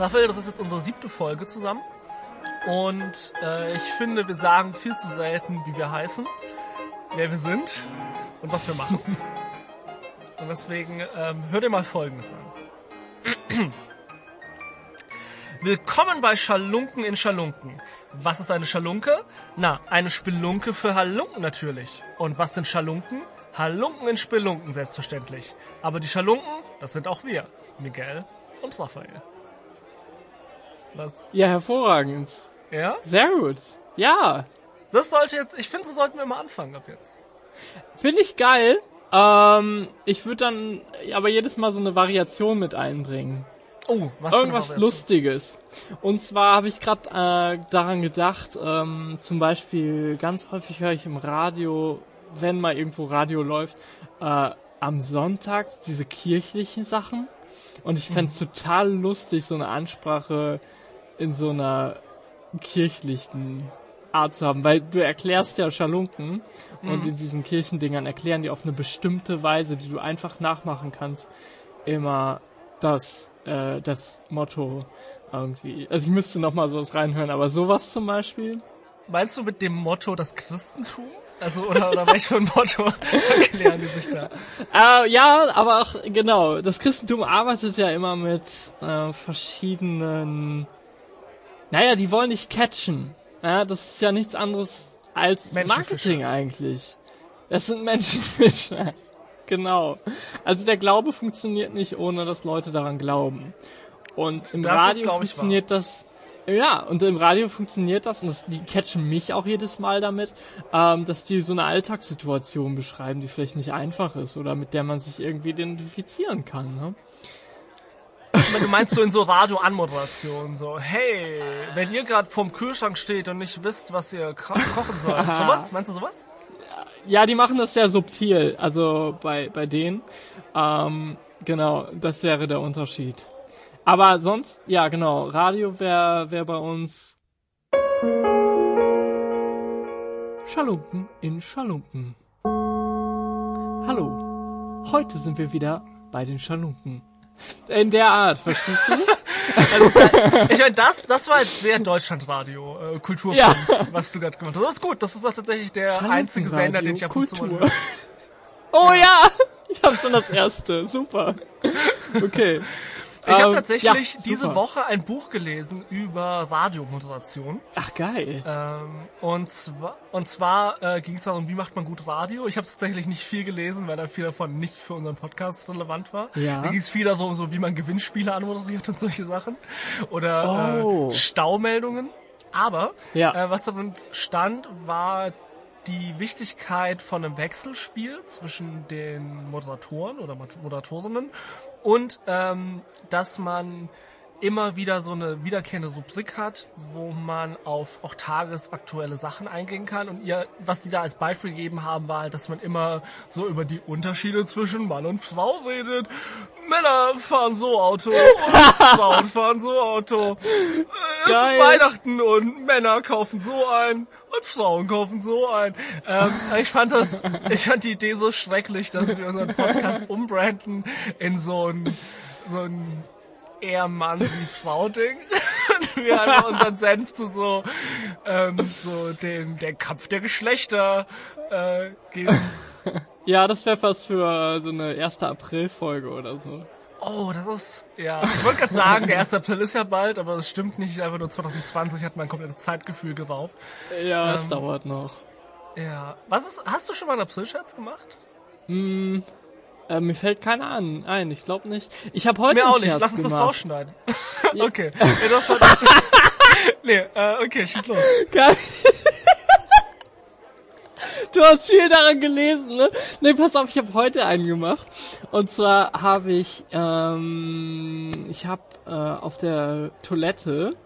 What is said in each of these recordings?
Raphael, das ist jetzt unsere siebte Folge zusammen. Und äh, ich finde, wir sagen viel zu selten, wie wir heißen, wer wir sind und was wir machen. deswegen ähm, hör dir mal Folgendes an. Willkommen bei Schalunken in Schalunken. Was ist eine Schalunke? Na, eine Spelunke für Halunken natürlich. Und was sind Schalunken? Halunken in Spelunken selbstverständlich. Aber die Schalunken, das sind auch wir. Miguel und Raphael. Was? Ja, hervorragend. Ja? Sehr gut. Ja. Das sollte jetzt, ich finde, so sollten wir mal anfangen ab jetzt. Finde ich geil. Ähm, ich würde dann aber jedes Mal so eine Variation mit einbringen. Oh, was Irgendwas Lustiges. Und zwar habe ich gerade äh, daran gedacht, ähm, zum Beispiel ganz häufig höre ich im Radio, wenn mal irgendwo Radio läuft, äh, am Sonntag diese kirchlichen Sachen. Und ich fände es mhm. total lustig, so eine Ansprache in so einer kirchlichen Art zu haben, weil du erklärst ja Schalunken mhm. und in diesen Kirchendingern erklären die auf eine bestimmte Weise, die du einfach nachmachen kannst, immer das, äh, das Motto irgendwie. Also ich müsste noch mal sowas reinhören, aber sowas zum Beispiel. Meinst du mit dem Motto das Christentum? Also, oder, oder welch ein Motto erklären die sich da? Äh, ja, aber auch, genau. Das Christentum arbeitet ja immer mit äh, verschiedenen naja, die wollen dich catchen. Ja, das ist ja nichts anderes als Marketing eigentlich. Das sind Menschenfische. genau. Also der Glaube funktioniert nicht, ohne dass Leute daran glauben. Und im das Radio ist, funktioniert das. Ja, und im Radio funktioniert das, und das, die catchen mich auch jedes Mal damit, ähm, dass die so eine Alltagssituation beschreiben, die vielleicht nicht einfach ist oder mit der man sich irgendwie identifizieren kann. Ne? Du meinst so in so Radio-Anmoderationen, so, hey, wenn ihr gerade vorm Kühlschrank steht und nicht wisst, was ihr kochen sollt. sowas? Meinst du sowas? Ja, die machen das sehr subtil, also bei, bei denen. Ähm, genau, das wäre der Unterschied. Aber sonst, ja genau, Radio wäre wär bei uns Schalunken in Schalunken. Hallo, heute sind wir wieder bei den Schalunken. In der Art, verstehst du? also, ich meine, das, das war jetzt sehr Deutschlandradio, äh, Kultur, ja. was du gerade gemacht hast. Das ist gut, das ist auch tatsächlich der einzige Sender, den ich ab und zu mal höre. Oh ja, ich habe schon das erste, super. Okay. Ich habe ähm, tatsächlich ja, diese Woche ein Buch gelesen über Radiomoderation. Ach geil. Ähm, und zwar, und zwar äh, ging es darum, wie macht man gut Radio. Ich habe tatsächlich nicht viel gelesen, weil da viel davon nicht für unseren Podcast relevant war. Ja. Da ging es viel darum, so wie man Gewinnspiele anmoderiert und solche Sachen oder oh. äh, Staumeldungen. Aber ja. äh, was darin stand, war die Wichtigkeit von einem Wechselspiel zwischen den Moderatoren oder Moderatorinnen und ähm, dass man immer wieder so eine wiederkehrende Rubrik hat, wo man auf auch tagesaktuelle Sachen eingehen kann. Und ihr, was sie da als Beispiel gegeben haben, war halt, dass man immer so über die Unterschiede zwischen Mann und Frau redet. Männer fahren so Auto und Frauen fahren so Auto. Es Geil. ist Weihnachten und Männer kaufen so ein Frauen kaufen so ein. Ähm, ich fand das, ich fand die Idee so schrecklich, dass wir unseren Podcast umbranden in so ein, so ein eher Mann wie Frau Ding. und wir einfach unseren Senf zu so, ähm, so den, der Kampf der Geschlechter äh, geben. Ja, das wäre fast für so eine 1. April-Folge oder so. Oh, das ist, ja. Ich wollte gerade sagen, der 1. April ist ja bald, aber das stimmt nicht. Einfach nur 2020 hat mein komplettes Zeitgefühl geraubt. Ja, ähm, es dauert noch. Ja. Was ist, hast du schon mal einen April-Scherz gemacht? Hm, äh, mir fällt keiner an. Nein, ich glaube nicht. Ich habe heute mir einen auch nicht. Scherz Lass uns gemacht. das rausschneiden. okay. Nee, äh, okay, schieß los. Du hast viel daran gelesen, ne? Nee, pass auf, ich habe heute einen gemacht. Und zwar habe ich, ähm, ich habe äh, auf der Toilette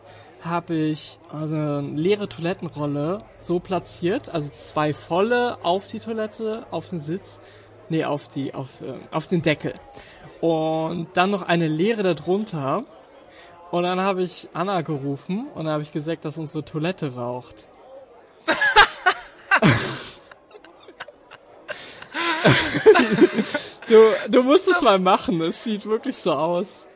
habe ich also eine leere Toilettenrolle so platziert, also zwei volle auf die Toilette, auf den Sitz Nee, auf die, auf, äh, auf den Deckel. Und dann noch eine Leere darunter. Und dann habe ich Anna gerufen und dann habe ich gesagt, dass unsere Toilette raucht. du, du musst es mal machen, es sieht wirklich so aus.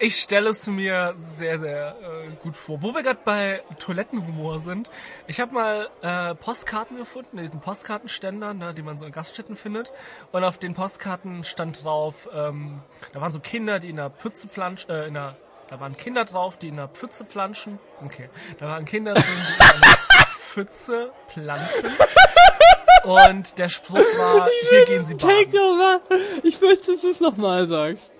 Ich stelle es mir sehr, sehr äh, gut vor. Wo wir gerade bei Toilettenhumor sind, ich habe mal äh, Postkarten gefunden, diesen Postkartenständern, ne, die man so in Gaststätten findet. Und auf den Postkarten stand drauf, ähm, da waren so Kinder, die in der Pütze planschen, äh, in der, da waren Kinder drauf, die in der Pfütze planschen. Okay, da waren Kinder drin, die in einer Pfütze planschen. Und der Spruch war, hier gehen sie baden. Ich möchte, dass du es nochmal sagst.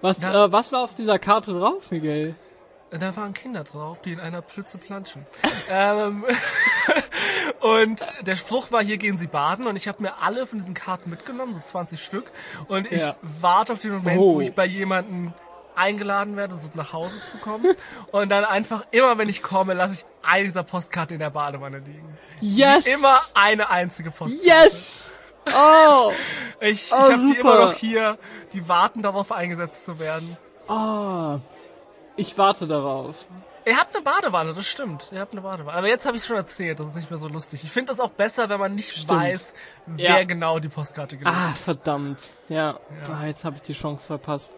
Was, da, äh, was war auf dieser Karte drauf, Miguel? Da waren Kinder drauf, die in einer Pfütze planschen. ähm, und der Spruch war, hier gehen sie baden. Und ich habe mir alle von diesen Karten mitgenommen, so 20 Stück. Und ich ja. warte auf den Moment, oh. wo ich bei jemanden eingeladen werde, so nach Hause zu kommen. und dann einfach immer, wenn ich komme, lasse ich eine dieser Postkarte in der Badewanne liegen. Yes! Immer eine einzige Postkarte. Yes! Oh! ich ich oh, habe die immer noch hier die warten darauf eingesetzt zu werden. Ah, oh, ich warte darauf. Ihr habt eine Badewanne, das stimmt. Ihr habt eine Badewanne. Aber jetzt habe ich schon erzählt, das ist nicht mehr so lustig. Ich finde das auch besser, wenn man nicht stimmt. weiß, wer ja. genau die Postkarte gelesen hat. Ah, verdammt. Ja, ja. Ah, jetzt habe ich die Chance verpasst.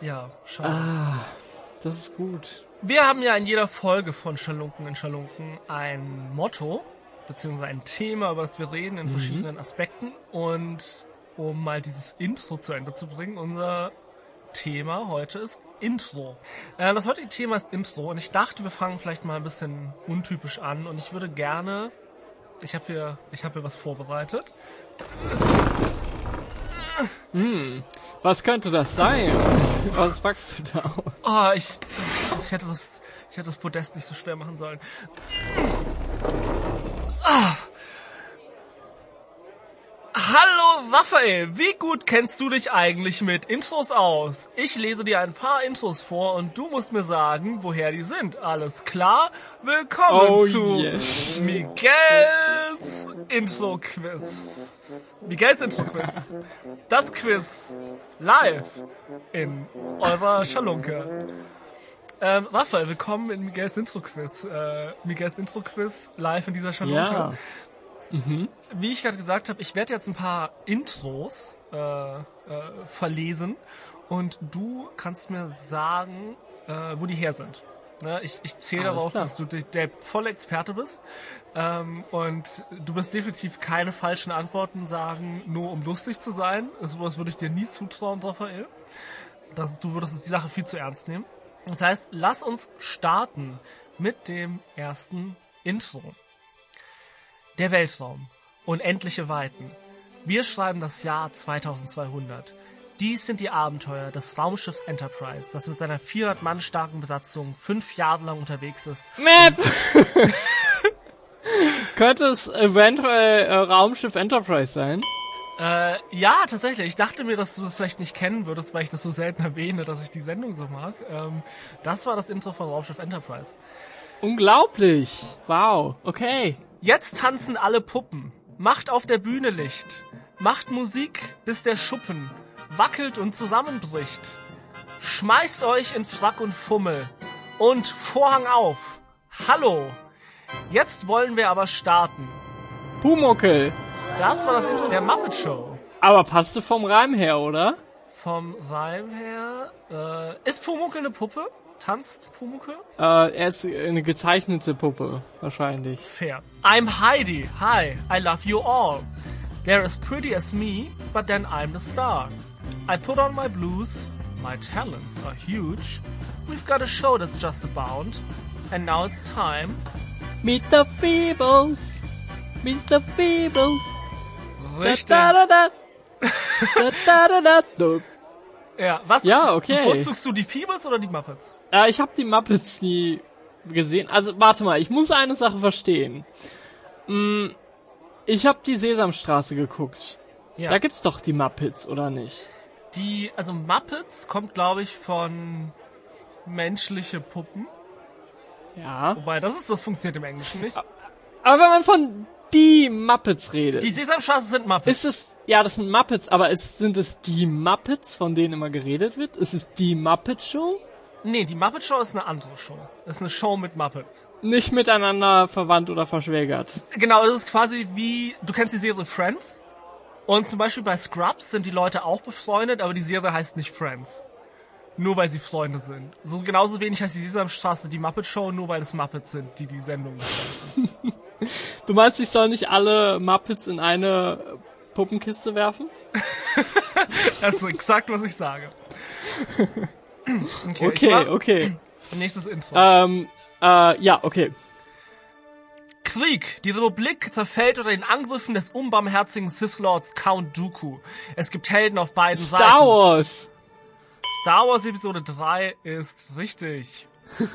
Ja, schade. Ah, das ist gut. Wir haben ja in jeder Folge von Schalunken in Schalunken ein Motto, beziehungsweise ein Thema, über das wir reden in mhm. verschiedenen Aspekten. Und um mal dieses Intro zu Ende zu bringen. Unser Thema heute ist Intro. Äh, das heutige Thema ist Intro und ich dachte, wir fangen vielleicht mal ein bisschen untypisch an und ich würde gerne, ich habe hier, ich habe hier was vorbereitet. Hm, was könnte das sein? Was packst du da? Oh, ich, ich hätte das, ich hätte das Podest nicht so schwer machen sollen. Ah. Hallo Raphael, wie gut kennst du dich eigentlich mit Intros aus? Ich lese dir ein paar Intros vor und du musst mir sagen, woher die sind. Alles klar? Willkommen oh, zu yes. Miguels Intro-Quiz. Miguels Intro-Quiz. Das Quiz live in eurer Schalunke. Ähm, Raphael, willkommen in Miguels Intro-Quiz. Äh, Miguels Intro-Quiz live in dieser Schalunke. Ja. Mhm. Wie ich gerade gesagt habe, ich werde jetzt ein paar Intros äh, äh, verlesen und du kannst mir sagen, äh, wo die her sind. Ne? Ich, ich zähle darauf, klar. dass du der volle Experte bist ähm, und du wirst definitiv keine falschen Antworten sagen, nur um lustig zu sein. Sowas würde ich dir nie zutrauen, Raphael. Das, du würdest die Sache viel zu ernst nehmen. Das heißt, lass uns starten mit dem ersten Intro. Der Weltraum. Unendliche Weiten. Wir schreiben das Jahr 2200. Dies sind die Abenteuer des Raumschiffs Enterprise, das mit seiner 400 Mann starken Besatzung fünf Jahre lang unterwegs ist. Map! Könnte es eventuell äh, Raumschiff Enterprise sein? Äh, ja, tatsächlich. Ich dachte mir, dass du das vielleicht nicht kennen würdest, weil ich das so selten erwähne, dass ich die Sendung so mag. Ähm, das war das Intro von Raumschiff Enterprise. Unglaublich. Wow. Okay. Jetzt tanzen alle Puppen. Macht auf der Bühne Licht. Macht Musik, bis der Schuppen wackelt und zusammenbricht. Schmeißt euch in Frack und Fummel. Und Vorhang auf. Hallo. Jetzt wollen wir aber starten. Pumuckel. Das war das Intro der Muppet Show. Aber passte vom Reim her, oder? Vom Reim her. Äh, ist Pumuckel eine Puppe? Tanzt Pumuke? Äh, er ist eine gezeichnete Puppe, wahrscheinlich. Fair. I'm Heidi. Hi, I love you all. They're as pretty as me, but then I'm the star. I put on my blues. My talents are huge. We've got a show that's just about. And now it's time. Meet the Feebles. Meet the Feebles. Richtig. Da, da, da, da. da, da, da, da. Ja, was? Ja, okay. Bevorzugst du die Feebles oder die Muppets? Äh, ich habe die Muppets nie gesehen. Also warte mal, ich muss eine Sache verstehen. Hm, ich habe die Sesamstraße geguckt. Ja. Da gibt's doch die Muppets, oder nicht? Die, also Muppets kommt, glaube ich, von menschliche Puppen. Ja. Wobei, das ist, das funktioniert im Englischen nicht. Aber wenn man von die Muppets redet. Die Sesamstraße sind Muppets. Ist es, ja, das sind Muppets, aber ist, sind es die Muppets, von denen immer geredet wird? Ist es die Muppet Show? Nee, die Muppet Show ist eine andere Show. Das ist eine Show mit Muppets. Nicht miteinander verwandt oder verschwägert. Genau, es ist quasi wie, du kennst die Serie Friends? Und zum Beispiel bei Scrubs sind die Leute auch befreundet, aber die Serie heißt nicht Friends. Nur weil sie Freunde sind. So genauso wenig heißt die Sesamstraße die Muppet Show, nur weil es Muppets sind, die die Sendung machen. du meinst, ich soll nicht alle Muppets in eine Puppenkiste werfen? das ist exakt, was ich sage. Okay, okay. okay. Nächstes Intro. Ähm, äh, ja, okay. Krieg. Die Republik zerfällt unter den Angriffen des unbarmherzigen Sith Lords Count Dooku. Es gibt Helden auf beiden Star Seiten. Star Wars. Star Wars Episode 3 ist richtig.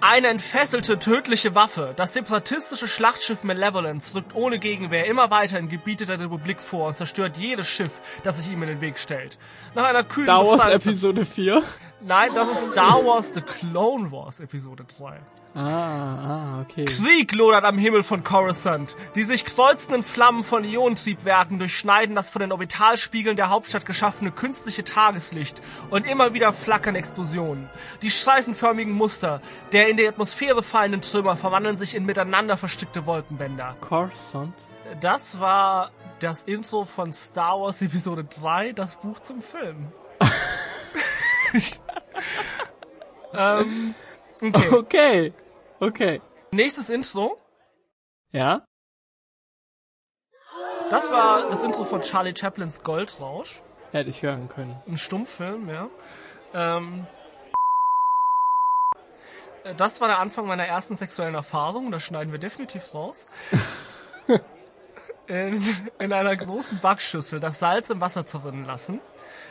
Eine entfesselte, tödliche Waffe. Das separatistische Schlachtschiff Malevolence rückt ohne Gegenwehr immer weiter in Gebiete der Republik vor und zerstört jedes Schiff, das sich ihm in den Weg stellt. Nach einer kühlen Star Wars Episode 4? Nein, das ist Star Wars The Clone Wars Episode 3. Ah, ah, okay. Krieg lodert am Himmel von Coruscant. Die sich kreuzenden Flammen von Ionentriebwerken durchschneiden das von den Orbitalspiegeln der Hauptstadt geschaffene künstliche Tageslicht und immer wieder flackern Explosionen. Die streifenförmigen Muster der in die Atmosphäre fallenden Trümmer verwandeln sich in miteinander verstrickte Wolkenbänder. Coruscant? Das war das Intro von Star Wars Episode 3, das Buch zum Film. ähm, okay. okay. Okay. Nächstes Intro. Ja? Das war das Intro von Charlie Chaplins Goldrausch. Hätte ich hören können. Ein Stummfilm, ja. Ähm, das war der Anfang meiner ersten sexuellen Erfahrung. Das schneiden wir definitiv raus. in, in einer großen Backschüssel das Salz im Wasser zerrinnen lassen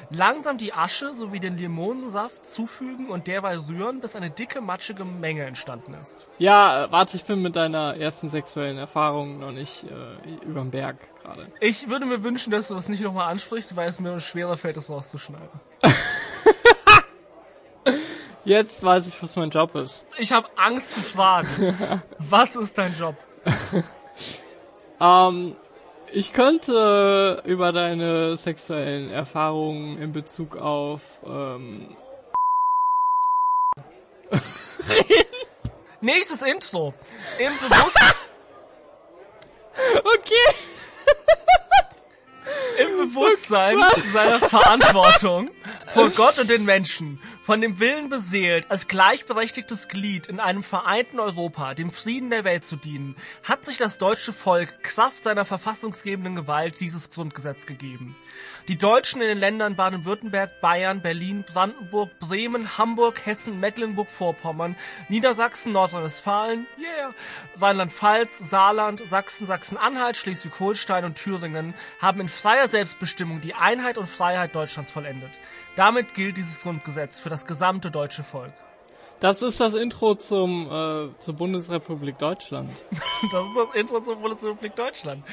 langsam die Asche sowie den Limonensaft zufügen und derweil rühren, bis eine dicke, matschige Menge entstanden ist. Ja, äh, warte, ich bin mit deiner ersten sexuellen Erfahrung noch nicht äh, überm Berg gerade. Ich würde mir wünschen, dass du das nicht nochmal ansprichst, weil es mir schwerer fällt, das rauszuschneiden. Jetzt weiß ich, was mein Job ist. Ich habe Angst zu fragen. was ist dein Job? ähm, ich könnte über deine sexuellen Erfahrungen in Bezug auf ähm Nächstes Intro. Im Bewusstsein. okay. Im Bewusstsein seiner Verantwortung vor Gott und den Menschen, von dem Willen beseelt, als gleichberechtigtes Glied in einem vereinten Europa dem Frieden der Welt zu dienen, hat sich das deutsche Volk Kraft seiner verfassungsgebenden Gewalt dieses Grundgesetz gegeben. Die Deutschen in den Ländern Baden-Württemberg, Bayern, Berlin, Brandenburg, Bremen, Hamburg, Hessen, Mecklenburg-Vorpommern, Niedersachsen, Nordrhein-Westfalen, yeah, Rheinland-Pfalz, Saarland, Sachsen, Sachsen-Anhalt, Schleswig-Holstein und Thüringen haben in freier Selbstbestimmung die Einheit und Freiheit Deutschlands vollendet. Damit gilt dieses Grundgesetz für das gesamte deutsche Volk. Das ist das Intro zum äh, zur Bundesrepublik Deutschland. das ist das Intro zur Bundesrepublik Deutschland.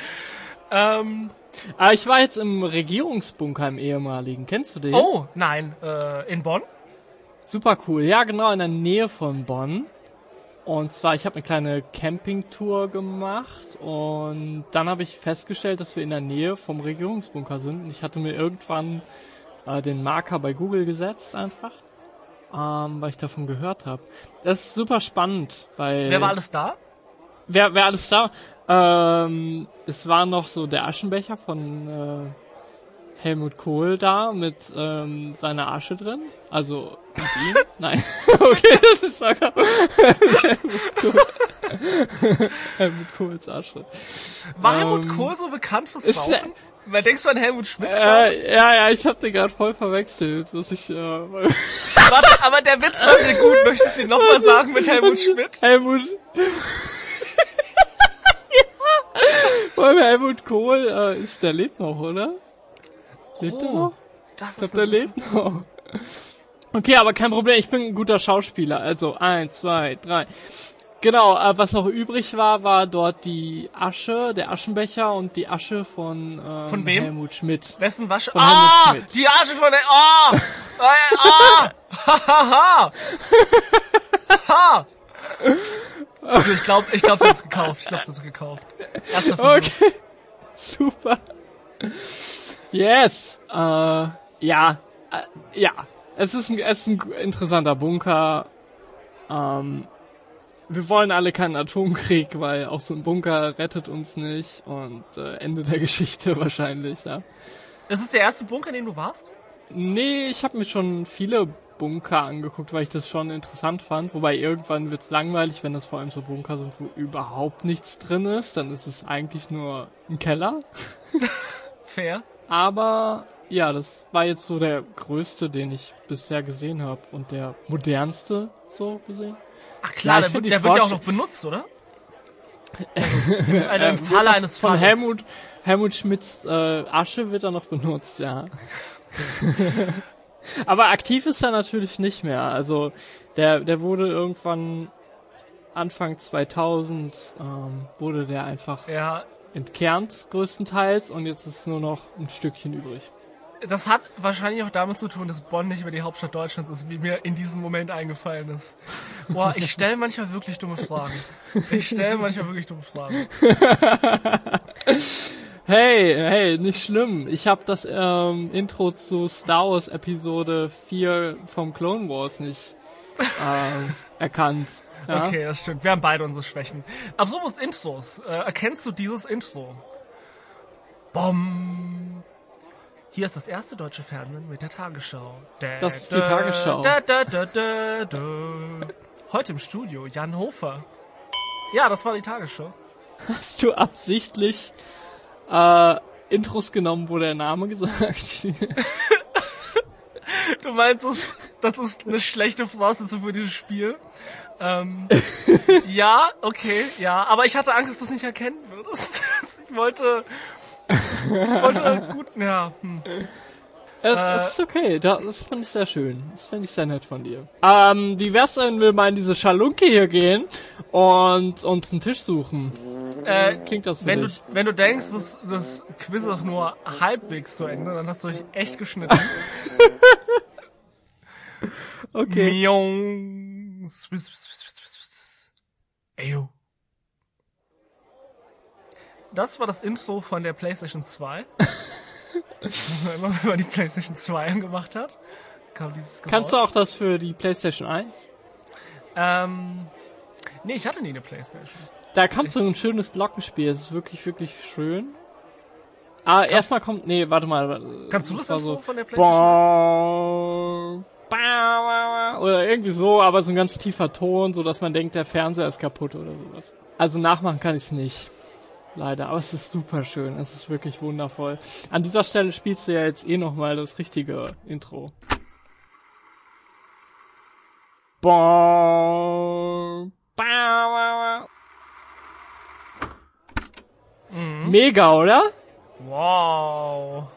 Ähm, ah, ich war jetzt im Regierungsbunker im ehemaligen. Kennst du den? Oh, nein. Äh, in Bonn? Super cool. Ja, genau, in der Nähe von Bonn. Und zwar, ich habe eine kleine Campingtour gemacht und dann habe ich festgestellt, dass wir in der Nähe vom Regierungsbunker sind. Und ich hatte mir irgendwann äh, den Marker bei Google gesetzt einfach, ähm, weil ich davon gehört habe. Das ist super spannend, weil... Wer war alles da? Wer, wer alles da? Ähm, es war noch so der Aschenbecher von äh, Helmut Kohl da mit ähm, seiner Asche drin. Also mit ihm? Nein. okay, das ist sogar Helmut, Kohl. Helmut Kohls Asche. War Helmut ähm, Kohl so bekannt fürs Rauchen? Weil denkst du an Helmut Schmidt? Äh, ja, ja, ich hab den gerade voll verwechselt, dass ich. Äh, Warte, aber der Witz war sehr gut. Möchtest du den nochmal sagen mit Helmut Schmidt? Helmut. ja. Vor allem Helmut Kohl äh, ist der lebt noch, oder? Lebt oh, er noch? Das ich glaub, der lebt noch. Okay, aber kein Problem. Ich bin ein guter Schauspieler. Also eins, zwei, drei. Genau, äh, was noch übrig war, war dort die Asche, der Aschenbecher und die Asche von, ähm, von wem? Helmut Schmidt. Wessen Wasche? Von ah, die Asche von der, ah, ah, ha, ha, ha, ha. Also ich glaube, ich glaube, sie hat's gekauft. Ich glaube, sie hat's gekauft. Okay. Super. Yes. Äh, ja. Äh, ja. Es ist, ein, es ist ein interessanter Bunker. Ähm, wir wollen alle keinen Atomkrieg, weil auch so ein Bunker rettet uns nicht und äh, Ende der Geschichte wahrscheinlich, ja. Das ist der erste Bunker, in dem du warst? Nee, ich habe mir schon viele Bunker angeguckt, weil ich das schon interessant fand. Wobei irgendwann wird's langweilig, wenn das vor allem so Bunker sind, wo überhaupt nichts drin ist. Dann ist es eigentlich nur ein Keller. Fair. Aber ja, das war jetzt so der größte, den ich bisher gesehen habe und der modernste so gesehen. Ach klar, ja, der, wird, der wird ja auch noch benutzt, oder? Also, also Im Falle eines Von Helmut, Helmut Schmidts äh, Asche wird er noch benutzt, ja. Aber aktiv ist er natürlich nicht mehr. Also der, der wurde irgendwann Anfang 2000 ähm, wurde der einfach ja. entkernt größtenteils und jetzt ist nur noch ein Stückchen übrig. Das hat wahrscheinlich auch damit zu tun, dass Bonn nicht mehr die Hauptstadt Deutschlands ist, wie mir in diesem Moment eingefallen ist. Boah, ich stelle manchmal wirklich dumme Fragen. Ich stelle manchmal wirklich dumme Fragen. Hey, hey, nicht schlimm. Ich habe das ähm, Intro zu Star Wars Episode 4 vom Clone Wars nicht ähm, erkannt. Ja? Okay, das stimmt. Wir haben beide unsere Schwächen. Apropos Intros. Äh, erkennst du dieses Intro? Bom. Hier ist das erste deutsche Fernsehen mit der Tagesschau. Da, das ist die da, Tagesschau. Da, Heute im Studio Jan Hofer. Ja, das war die Tagesschau. Hast du absichtlich äh, Intros genommen, wo der Name gesagt Du meinst, das, das ist eine schlechte Voraussetzung für dieses Spiel? Ähm, ja, okay, ja. Aber ich hatte Angst, dass du es nicht erkennen würdest. ich wollte... Ich wollte gut... Ja, hm. Es, äh, ist okay, das finde ich sehr schön. Das finde ich sehr nett von dir. Ähm, wie wär's, wenn wir mal in diese Schalunke hier gehen und uns einen Tisch suchen? Äh, Klingt das für wenn dich? Du, wenn du denkst, das, das Quiz ist nur halbwegs zu Ende, dann hast du dich echt geschnitten. okay. Miong. Eyo. Das war das Intro von der PlayStation 2. Immer wenn man die PlayStation 2 angemacht hat, kam dieses Geräusch. Kannst du auch das für die PlayStation 1? Ähm, nee, ich hatte nie eine PlayStation. Da kommt so ein schönes Glockenspiel. Es ist wirklich, wirklich schön. Ah, erstmal kommt, nee, warte mal. Kannst du das, das so von der PlayStation? Oder irgendwie so, aber so ein ganz tiefer Ton, so dass man denkt, der Fernseher ist kaputt oder sowas. Also nachmachen kann ich es nicht. Leider, aber es ist super schön. Es ist wirklich wundervoll. An dieser Stelle spielst du ja jetzt eh nochmal das richtige Intro. Bom. Mhm. Mega, oder? Wow.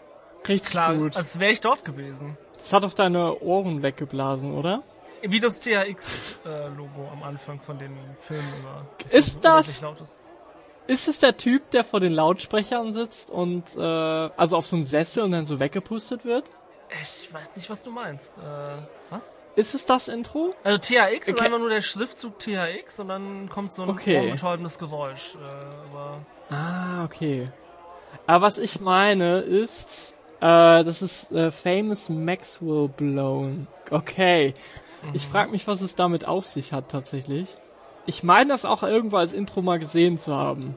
Richtig Klar, gut. Als wäre ich dort gewesen. Das hat doch deine Ohren weggeblasen, oder? Wie das THX-Logo am Anfang von Filmen immer. Das ist das? Ist. Ist es der Typ, der vor den Lautsprechern sitzt und äh, also auf so einem Sessel und dann so weggepustet wird? Ich weiß nicht, was du meinst. Äh, was? Ist es das Intro? Also THX okay. ist einfach nur der Schriftzug THX und dann kommt so ein okay. Geräusch. Äh, aber ah, okay. Aber was ich meine ist, äh, das ist äh, Famous Maxwell Blown. Okay. Mhm. Ich frage mich, was es damit auf sich hat tatsächlich. Ich meine das auch irgendwo als Intro mal gesehen zu haben.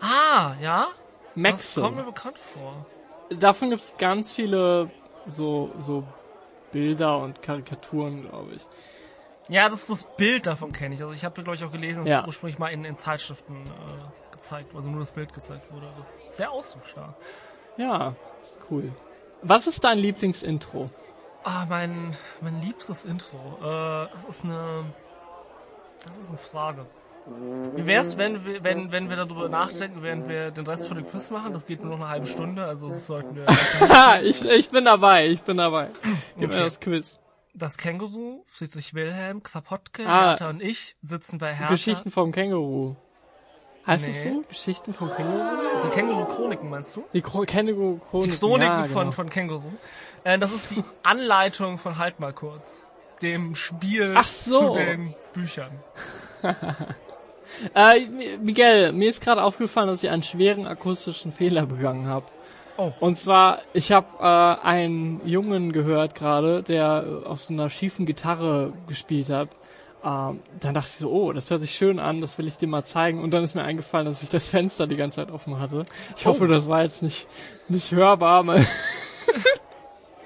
Ah, ja? Maxwell. Das kommt mir bekannt vor. Davon gibt es ganz viele so, so Bilder und Karikaturen, glaube ich. Ja, das ist das Bild davon kenne ich. Also ich habe glaube ich auch gelesen, dass ja. es ursprünglich mal in, in Zeitschriften äh, gezeigt, also nur das Bild gezeigt wurde. Das ist sehr ausdrucksstark. Ja, ist cool. Was ist dein Lieblingsintro? Ah, mein mein liebstes Intro. Äh, das ist eine das ist eine Frage. Wie wär's, wenn wir, wenn, wenn wir darüber nachdenken, während wir den Rest von dem Quiz machen? Das geht nur noch eine halbe Stunde, also das sollten wir. ich, ich bin dabei, ich bin dabei. Gib okay. mir das Quiz. Das Känguru, Friedrich Wilhelm, Krapotke, ah, Hertha und ich sitzen bei Hertha. Geschichten vom Känguru. Heißt nee. es so? Geschichten vom Känguru? Die Känguru-Chroniken meinst du? Die Känguru-Chroniken. Die Chroniken ja, genau. von, von Känguru. Äh, das ist die Anleitung von Halt mal kurz. Dem Spiel so. zu den Büchern. Äh, Miguel, mir ist gerade aufgefallen, dass ich einen schweren akustischen Fehler begangen habe. Oh. Und zwar, ich habe äh, einen Jungen gehört gerade, der auf so einer schiefen Gitarre gespielt hat. Ähm, dann dachte ich so, oh, das hört sich schön an, das will ich dir mal zeigen. Und dann ist mir eingefallen, dass ich das Fenster die ganze Zeit offen hatte. Ich oh. hoffe, das war jetzt nicht, nicht hörbar.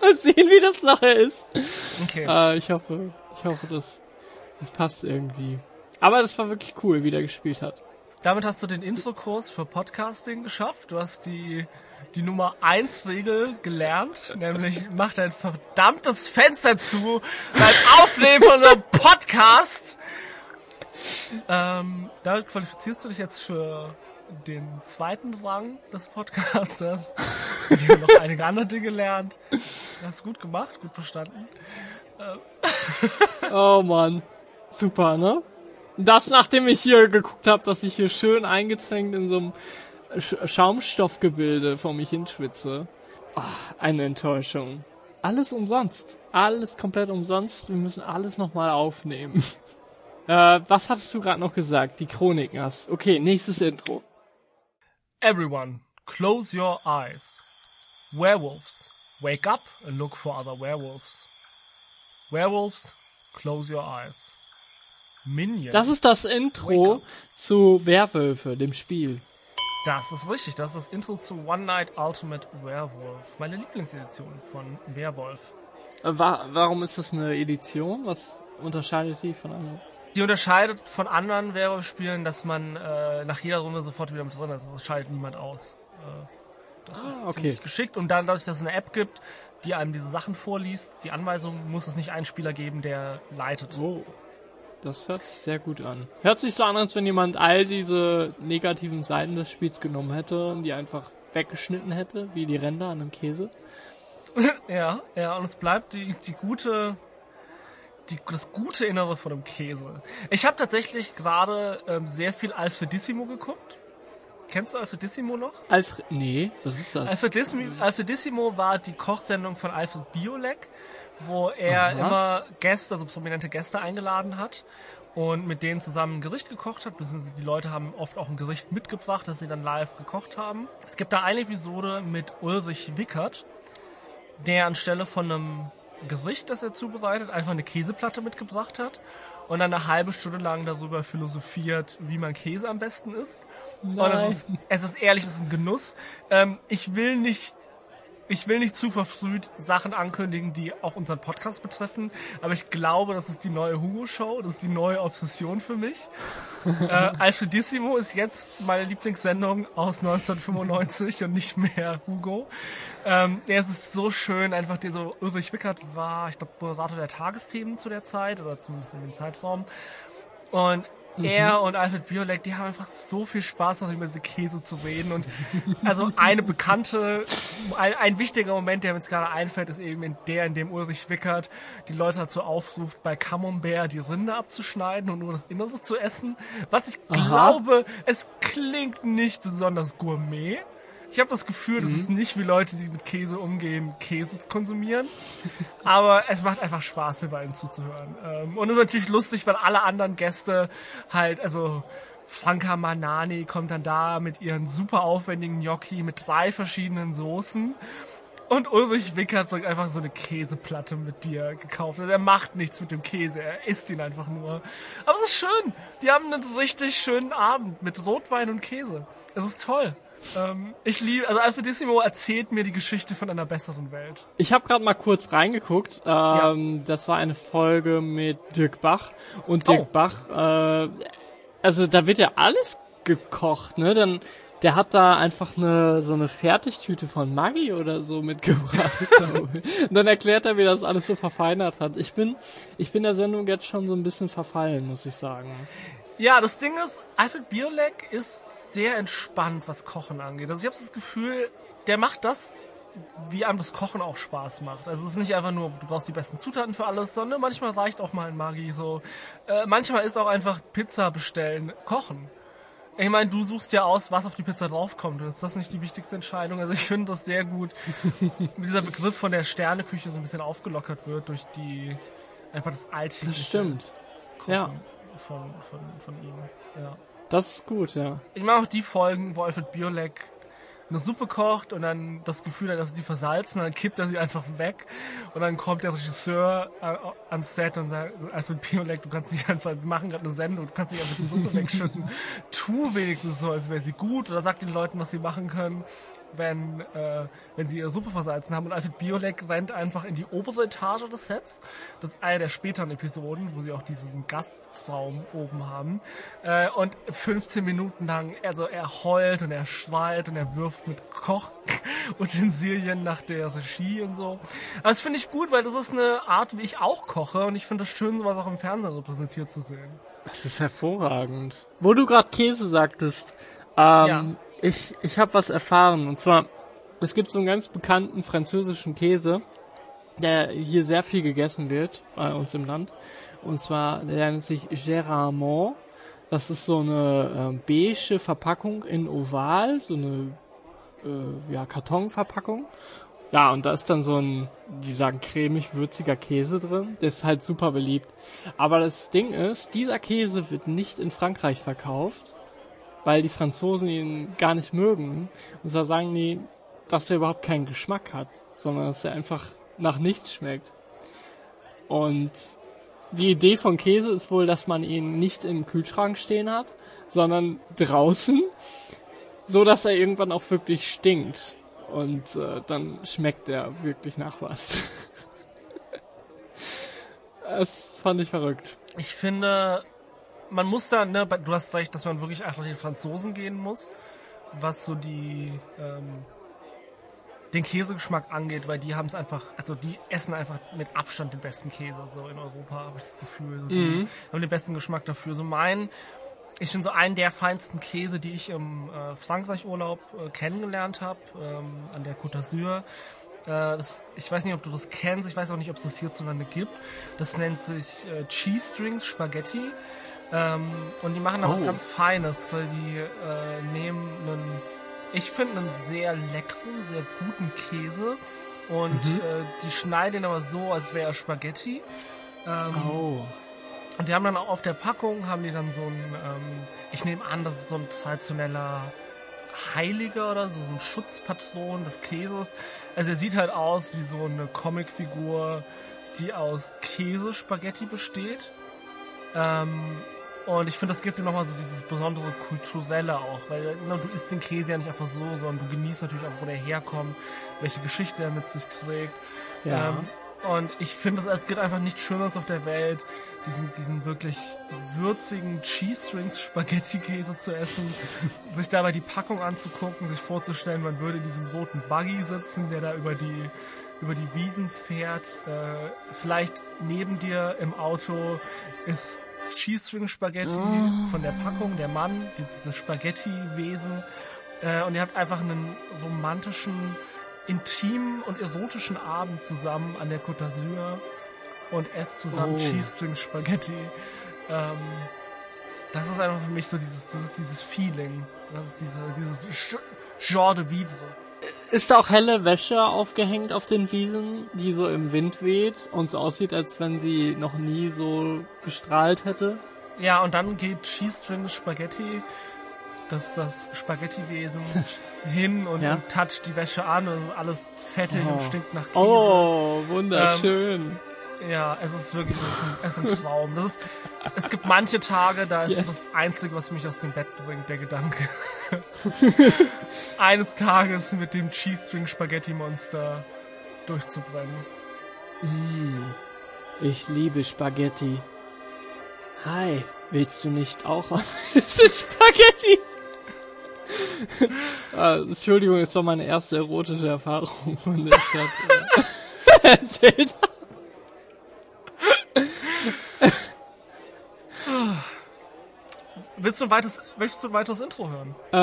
Mal, sehen, wie das nachher ist. Okay. Äh, ich hoffe, ich hoffe, das, das passt irgendwie. Aber das war wirklich cool, wie der gespielt hat. Damit hast du den Intro-Kurs für Podcasting geschafft. Du hast die die Nummer 1 Regel gelernt, nämlich mach dein verdammtes Fenster zu beim Aufnehmen von unserem Podcast. Ähm, damit qualifizierst du dich jetzt für den zweiten Rang des Podcasters. Ich habe noch einige andere Dinge gelernt. Du hast gut gemacht, gut verstanden. Oh Mann. Super, ne? Das, nachdem ich hier geguckt habe, dass ich hier schön eingezwängt in so einem Sch Schaumstoffgebilde vor mich hinschwitze. Oh, eine Enttäuschung. Alles umsonst. Alles komplett umsonst. Wir müssen alles nochmal aufnehmen. äh, was hattest du gerade noch gesagt? Die Chroniken hast. Okay, nächstes Intro. Everyone, close your eyes. Werewolves, wake up and look for other werewolves. Werewolves, close your eyes. Minions. Das ist das Intro zu Werwölfe, dem Spiel. Das ist richtig, das ist das Intro zu One Night Ultimate Werewolf. Meine Lieblingsedition von Werwolf. Äh, warum ist das eine Edition? Was unterscheidet die von anderen? Die unterscheidet von anderen Werwolf-Spielen, dass man äh, nach jeder Runde sofort wieder mit drin ist. Das schaltet niemand aus. Äh, das ah, ist okay. geschickt. Und dadurch, dass es eine App gibt, die einem diese Sachen vorliest, die Anweisungen, muss es nicht einen Spieler geben, der leitet. Oh. Das hört sich sehr gut an. Hört sich so an, als wenn jemand all diese negativen Seiten des Spiels genommen hätte und die einfach weggeschnitten hätte, wie die Ränder an einem Käse. ja, ja, und es bleibt die, die gute, die, das gute Innere von dem Käse. Ich habe tatsächlich gerade ähm, sehr viel Alfredissimo geguckt. Kennst du Alfredissimo noch? Alfred, nee, was ist das? Alfredissimo, Alfredissimo war die Kochsendung von Alfred Biolek wo er Aha. immer Gäste, also prominente Gäste eingeladen hat und mit denen zusammen ein Gericht gekocht hat, beziehungsweise die Leute haben oft auch ein Gericht mitgebracht, das sie dann live gekocht haben. Es gibt da eine Episode mit Ulrich Wickert, der anstelle von einem Gericht, das er zubereitet, einfach eine Käseplatte mitgebracht hat und dann eine halbe Stunde lang darüber philosophiert, wie man Käse am besten isst. Nein. Und es ist, es ist ehrlich, es ist ein Genuss. Ähm, ich will nicht ich will nicht zu verfrüht Sachen ankündigen, die auch unseren Podcast betreffen, aber ich glaube, das ist die neue Hugo-Show, das ist die neue Obsession für mich. äh, Alfredissimo ist jetzt meine Lieblingssendung aus 1995 und nicht mehr Hugo. Ähm, ja, es ist so schön, einfach dieser so, Ulrich Wickert war, ich glaube, Moderator der Tagesthemen zu der Zeit oder zumindest in dem Zeitraum. Und. Er und Alfred Biolek, die haben einfach so viel Spaß, noch über diese Käse zu reden. Und also eine bekannte, ein, ein wichtiger Moment, der mir jetzt gerade einfällt, ist eben der, in dem Ulrich Wickert die Leute dazu aufruft, bei Camembert die Rinde abzuschneiden und nur das Innere zu essen. Was ich Aha. glaube, es klingt nicht besonders gourmet. Ich habe das Gefühl, mhm. das ist nicht wie Leute, die mit Käse umgehen, Käse konsumieren. Aber es macht einfach Spaß, den beiden zuzuhören. Ähm, und es ist natürlich lustig, weil alle anderen Gäste halt, also Franka Manani kommt dann da mit ihren super aufwendigen Gnocchi mit drei verschiedenen Soßen. Und Ulrich Wickert bringt einfach so eine Käseplatte mit dir gekauft. Also er macht nichts mit dem Käse, er isst ihn einfach nur. Aber es ist schön. Die haben einen richtig schönen Abend mit Rotwein und Käse. Es ist toll. Ähm, ich liebe, also Alfredissimo erzählt mir die Geschichte von einer besseren Welt. Ich habe gerade mal kurz reingeguckt. Ähm, ja. Das war eine Folge mit Dirk Bach und Dirk oh. Bach. Äh, also da wird ja alles gekocht, ne? Dann der hat da einfach eine so eine Fertigtüte von Maggi oder so mitgebracht. und dann erklärt er, wie das alles so verfeinert hat. Ich bin ich bin der Sendung jetzt schon so ein bisschen verfallen, muss ich sagen. Ja, das Ding ist, Alfred Biolek ist sehr entspannt, was Kochen angeht. Also ich habe das Gefühl, der macht das, wie einem das Kochen auch Spaß macht. Also es ist nicht einfach nur, du brauchst die besten Zutaten für alles, sondern manchmal reicht auch mal ein Magi so. Äh, manchmal ist auch einfach Pizza bestellen, kochen. Ich meine, du suchst ja aus, was auf die Pizza draufkommt. Ist das nicht die wichtigste Entscheidung? Also ich finde das sehr gut, wie dieser Begriff von der Sterneküche so ein bisschen aufgelockert wird durch die einfach das alltägliche Das stimmt. Kochen. Ja. Von, von, von ihm. Ja. Das ist gut, ja. Ich mag auch die Folgen, wo Alfred Biolek eine Suppe kocht und dann das Gefühl hat, dass sie versalzen, dann kippt er sie einfach weg und dann kommt der Regisseur äh, ans Set und sagt, also Biolek, du kannst nicht einfach, wir machen gerade eine Sendung, du kannst nicht einfach die Suppe wegschütten. Tu wenigstens so, als wäre sie gut oder sag den Leuten, was sie machen können wenn, äh, wenn sie ihre Suppe versalzen haben und Alfred Biolek rennt einfach in die obere Etage des Sets. Das ist eine der späteren Episoden, wo sie auch diesen Gastraum oben haben. Äh, und 15 Minuten lang, also er heult und er schreit und er wirft mit Kochutensilien nach der Regie und so. Aber das finde ich gut, weil das ist eine Art, wie ich auch koche und ich finde es schön, sowas auch im Fernsehen repräsentiert zu sehen. Das ist hervorragend. Wo du gerade Käse sagtest, ähm, ja. Ich, ich habe was erfahren. Und zwar, es gibt so einen ganz bekannten französischen Käse, der hier sehr viel gegessen wird bei uns im Land. Und zwar, der nennt sich Géramont. Das ist so eine äh, beige Verpackung in Oval, so eine äh, ja, Kartonverpackung. Ja, und da ist dann so ein, die sagen cremig würziger Käse drin. Der ist halt super beliebt. Aber das Ding ist, dieser Käse wird nicht in Frankreich verkauft, weil die Franzosen ihn gar nicht mögen. Und zwar sagen die, dass er überhaupt keinen Geschmack hat, sondern dass er einfach nach nichts schmeckt. Und die Idee von Käse ist wohl, dass man ihn nicht im Kühlschrank stehen hat, sondern draußen, so dass er irgendwann auch wirklich stinkt. Und äh, dann schmeckt er wirklich nach was. das fand ich verrückt. Ich finde, man muss da, ne, du hast recht, dass man wirklich einfach den Franzosen gehen muss, was so die ähm, den Käsegeschmack angeht, weil die haben es einfach, also die essen einfach mit Abstand den besten Käse so in Europa, habe ich das Gefühl. So, die mhm. haben den besten Geschmack dafür. So mein, ich bin so einen der feinsten Käse, die ich im äh, Frankreich-Urlaub äh, kennengelernt habe, ähm, an der Côte d'Azur. Äh, das, ich weiß nicht, ob du das kennst, ich weiß auch nicht, ob es das hierzulande gibt. Das nennt sich äh, Cheese Strings Spaghetti. Ähm, und die machen da oh. was ganz Feines, weil die äh, nehmen einen, ich finde einen sehr leckeren, sehr guten Käse und mhm. äh, die schneiden ihn aber so, als wäre er Spaghetti. Ähm, oh. Und die haben dann auch auf der Packung, haben die dann so ein, ähm, ich nehme an, das ist so ein traditioneller Heiliger oder so, so ein Schutzpatron des Käses. Also er sieht halt aus wie so eine Comicfigur, die aus Käsespaghetti besteht. Ähm, und ich finde, das gibt dir nochmal so dieses besondere Kulturelle auch, weil ne, du isst den Käse ja nicht einfach so, sondern du genießt natürlich auch, wo der herkommt, welche Geschichte er mit sich trägt. Ja. Ähm, und ich finde es, gibt einfach nichts Schöneres auf der Welt, diesen, diesen wirklich würzigen Cheese Strings Spaghetti Käse zu essen, sich dabei die Packung anzugucken, sich vorzustellen, man würde in diesem roten Buggy sitzen, der da über die über die Wiesen fährt. Äh, vielleicht neben dir im Auto ist Cheese Spaghetti oh. von der Packung, der Mann, dieses Spaghetti-Wesen. Äh, und ihr habt einfach einen romantischen, intimen und erotischen Abend zusammen an der Côte d'Azur und esst zusammen oh. Cheese Spaghetti. Ähm, das ist einfach für mich so dieses, das ist dieses Feeling. Das ist diese, dieses Genre de vivre. Ist da auch helle Wäsche aufgehängt auf den Wiesen, die so im Wind weht und so aussieht, als wenn sie noch nie so gestrahlt hätte? Ja, und dann geht Cheese String Spaghetti, das ist das Spaghetti-Wesen, hin und, ja? und toucht die Wäsche an und es ist alles fettig oh. und stinkt nach Käse. Oh, wunderschön. Ähm, ja, es ist wirklich es ist ein Traum. Das ist, es gibt manche Tage, da ist yes. das Einzige, was mich aus dem Bett bringt, der Gedanke. Eines Tages mit dem Cheese String Spaghetti Monster durchzubrennen. Mm, ich liebe Spaghetti. Hi, willst du nicht auch ein bisschen Spaghetti? ah, Entschuldigung, es war meine erste erotische Erfahrung von der Stadt äh, erzählt. Willst du ein weiteres, möchtest du ein weiteres Intro hören? Äh,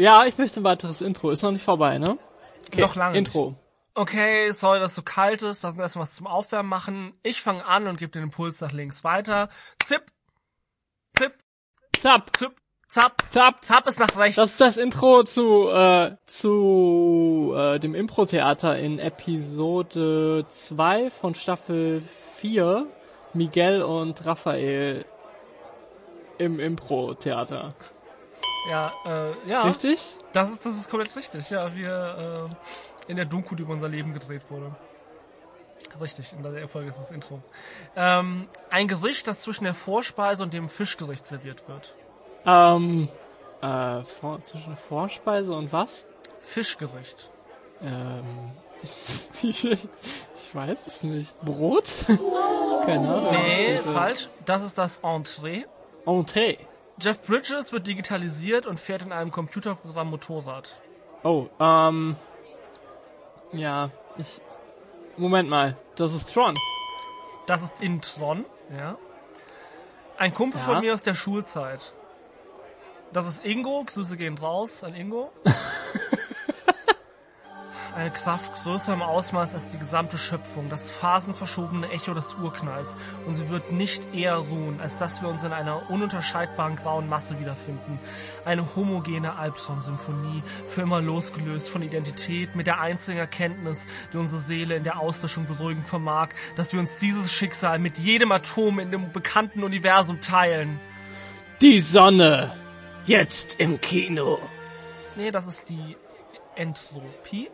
ja, ich möchte ein weiteres Intro. Ist noch nicht vorbei, ne? Okay. Noch lange. Intro. Nicht. Okay, sorry, dass es so kalt ist. Lass uns erstmal was zum Aufwärmen machen. Ich fange an und gebe den Impuls nach links weiter. Zip, zip, zap, zip, Zap, zap, zap ist nach rechts. Das ist das Intro zu, äh, zu äh, dem Impro-Theater in Episode 2 von Staffel 4. Miguel und Raphael im Impro-Theater. Ja, äh, ja. Richtig? Das ist, das ist komplett richtig. Ja, wir äh, in der Doku, die über unser Leben gedreht wurde. Richtig, in der Erfolge ist das Intro. Ähm, ein Gericht, das zwischen der Vorspeise und dem Fischgericht serviert wird. Ähm, äh, vor, zwischen Vorspeise und was? Fischgericht. Ähm, ich, ich weiß es nicht. Brot? Keine Ahnung. Nee, falsch. Das ist das Entree. Entree. Jeff Bridges wird digitalisiert und fährt in einem Computerprogramm Motorrad. Oh, ähm, ja, ich, Moment mal, das ist Tron. Das ist in Tron, ja. Ein Kumpel ja. von mir aus der Schulzeit. Das ist Ingo, Grüße gehen raus an Ingo. Eine Kraft größer im Ausmaß als die gesamte Schöpfung, das phasenverschobene Echo des Urknalls. Und sie wird nicht eher ruhen, als dass wir uns in einer ununterscheidbaren grauen Masse wiederfinden. Eine homogene Albtraumsymphonie, für immer losgelöst von Identität, mit der einzigen Erkenntnis, die unsere Seele in der Auslöschung beruhigen vermag, dass wir uns dieses Schicksal mit jedem Atom in dem bekannten Universum teilen. Die Sonne! Jetzt im Kino. Nee, das ist die Entropie.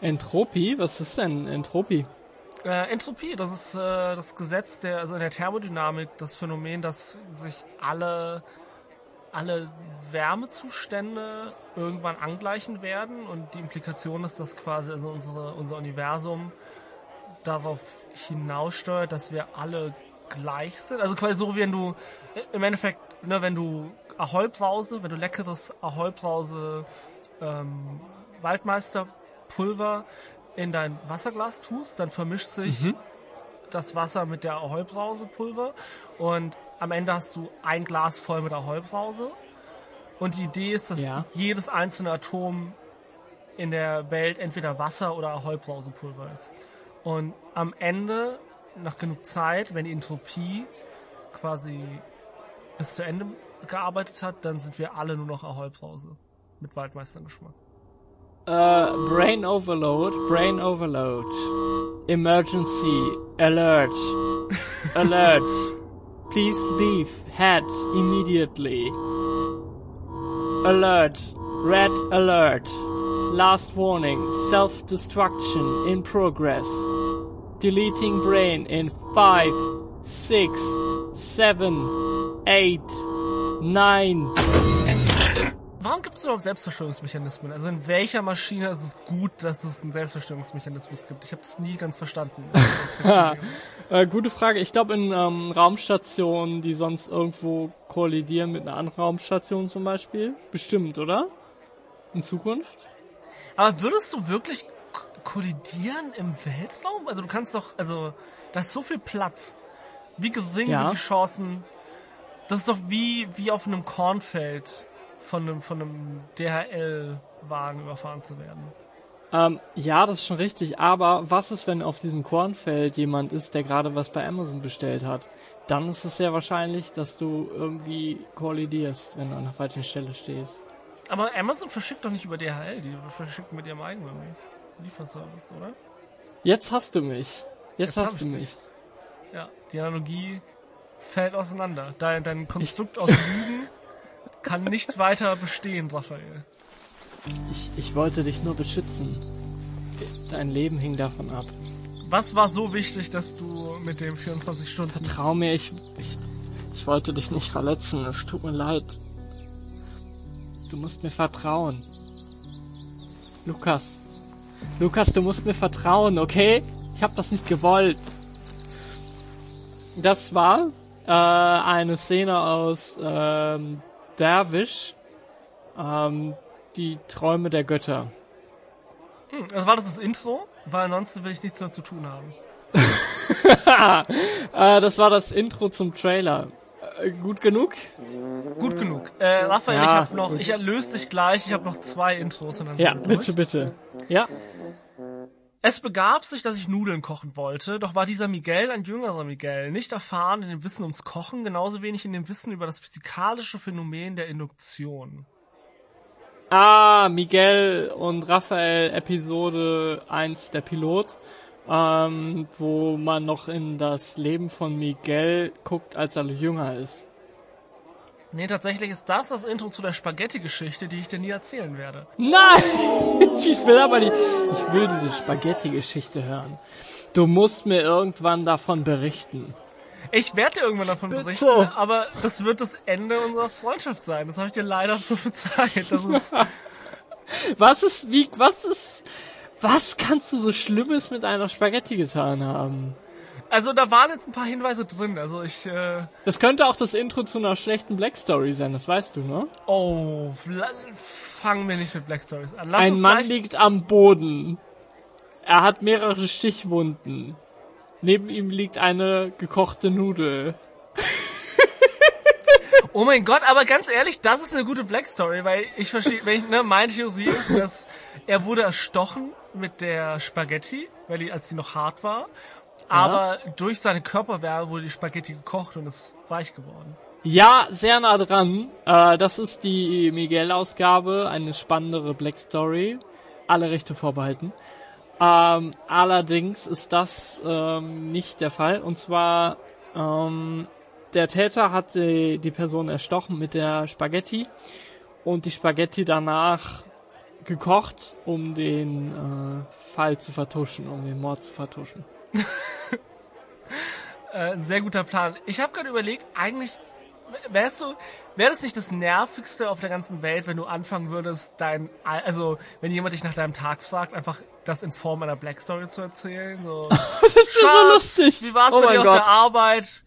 Entropie? Was ist denn Entropie? Äh, Entropie, das ist äh, das Gesetz der, also in der Thermodynamik, das Phänomen, dass sich alle, alle Wärmezustände irgendwann angleichen werden und die Implikation ist, dass quasi also unsere, unser Universum darauf hinaussteuert, dass wir alle gleich sind. Also quasi so, wie wenn du im Endeffekt, ne, wenn du Ahoi-Brause, wenn du leckeres Ahoi-Brause ähm, Waldmeisterpulver in dein Wasserglas tust, dann vermischt sich mhm. das Wasser mit der Ahoi-Brausepulver und am Ende hast du ein Glas voll mit Ahoi-Brause. Und die Idee ist, dass ja. jedes einzelne Atom in der Welt entweder Wasser oder Ahoi-Brausepulver ist. Und am Ende, nach genug Zeit, wenn die Entropie quasi bis zu Ende gearbeitet hat, dann sind wir alle nur noch Ahoi-Brause. Mit Waldmeistergeschmack. Uh, brain overload, brain overload. Emergency, alert. alert. Please leave, head, immediately. Alert, red alert. Last warning, self-destruction in progress. Deleting brain in 5, 6, 7, 8, Nein. Warum gibt es überhaupt Selbstzerstörungsmechanismen? Also in welcher Maschine ist es gut, dass es einen Selbstzerstörungsmechanismus gibt? Ich habe das nie ganz verstanden. äh, gute Frage. Ich glaube in ähm, Raumstationen, die sonst irgendwo kollidieren mit einer anderen Raumstation zum Beispiel. Bestimmt, oder? In Zukunft? Aber würdest du wirklich kollidieren im Weltraum? Also du kannst doch, also da ist so viel Platz. Wie gering ja. sind die Chancen, das ist doch wie, wie auf einem Kornfeld von einem, von einem DHL-Wagen überfahren zu werden. Ähm, ja, das ist schon richtig, aber was ist, wenn auf diesem Kornfeld jemand ist, der gerade was bei Amazon bestellt hat? Dann ist es sehr wahrscheinlich, dass du irgendwie kollidierst, wenn du an der falschen Stelle stehst. Aber Amazon verschickt doch nicht über DHL, die verschicken mit ihrem eigenen Lieferservice, oder? Jetzt hast du mich. Jetzt, Jetzt hast du mich. Dich. Ja, die Analogie fällt auseinander. Dein, dein Konstrukt aus Lügen kann nicht weiter bestehen, Raphael. Ich, ich wollte dich nur beschützen. Dein Leben hing davon ab. Was war so wichtig, dass du mit dem 24 Stunden... Vertrau mir, ich, ich, ich wollte dich nicht verletzen. Es tut mir leid. Du musst mir vertrauen. Lukas. Lukas, du musst mir vertrauen, okay? Ich hab das nicht gewollt. Das war äh, eine Szene aus ähm, Derwisch, ähm, die Träume der Götter. Hm, also war das das Intro? Weil ansonsten will ich nichts mehr zu tun haben. äh, das war das Intro zum Trailer. Äh, gut genug? Gut genug. Äh, Raphael, ja, ich habe noch, ich erlöse dich gleich, ich habe noch zwei Intros. Und dann ja, bitte, bitte. Ja. Es begab sich, dass ich Nudeln kochen wollte, doch war dieser Miguel ein jüngerer Miguel, nicht erfahren in dem Wissen ums Kochen, genauso wenig in dem Wissen über das physikalische Phänomen der Induktion. Ah, Miguel und Raphael Episode 1 der Pilot, ähm, wo man noch in das Leben von Miguel guckt, als er jünger ist. Nee, tatsächlich ist das das Intro zu der Spaghetti-Geschichte, die ich dir nie erzählen werde. Nein! Ich will aber die, ich will diese Spaghetti-Geschichte hören. Du musst mir irgendwann davon berichten. Ich werde dir irgendwann davon Bitte. berichten, aber das wird das Ende unserer Freundschaft sein. Das habe ich dir leider zu verzeiht. Das ist was ist, wie, was ist, was kannst du so Schlimmes mit einer Spaghetti getan haben? Also da waren jetzt ein paar Hinweise drin. Also ich. Äh das könnte auch das Intro zu einer schlechten Black Story sein. Das weißt du, ne? Oh, fangen wir nicht mit Black Stories an. Lass ein Mann liegt am Boden. Er hat mehrere Stichwunden. Neben ihm liegt eine gekochte Nudel. oh mein Gott, aber ganz ehrlich, das ist eine gute Black Story, weil ich verstehe, wenn ich, ne, meine Theorie ist, dass er wurde erstochen mit der Spaghetti, weil die, als die noch hart war aber ja. durch seine Körperwärme wurde die Spaghetti gekocht und ist weich geworden. Ja, sehr nah dran. Äh, das ist die Miguel-Ausgabe, eine spannendere Black Story. Alle Rechte vorbehalten. Ähm, allerdings ist das ähm, nicht der Fall. Und zwar, ähm, der Täter hat die, die Person erstochen mit der Spaghetti und die Spaghetti danach gekocht, um den äh, Fall zu vertuschen, um den Mord zu vertuschen. Äh, ein sehr guter Plan. Ich habe gerade überlegt, eigentlich wärst du, wäre das nicht das nervigste auf der ganzen Welt, wenn du anfangen würdest, dein, also wenn jemand dich nach deinem Tag fragt, einfach das in Form einer Black Story zu erzählen. So, das ist Schatz, so lustig. Wie war's oh bei dir Gott. auf der Arbeit?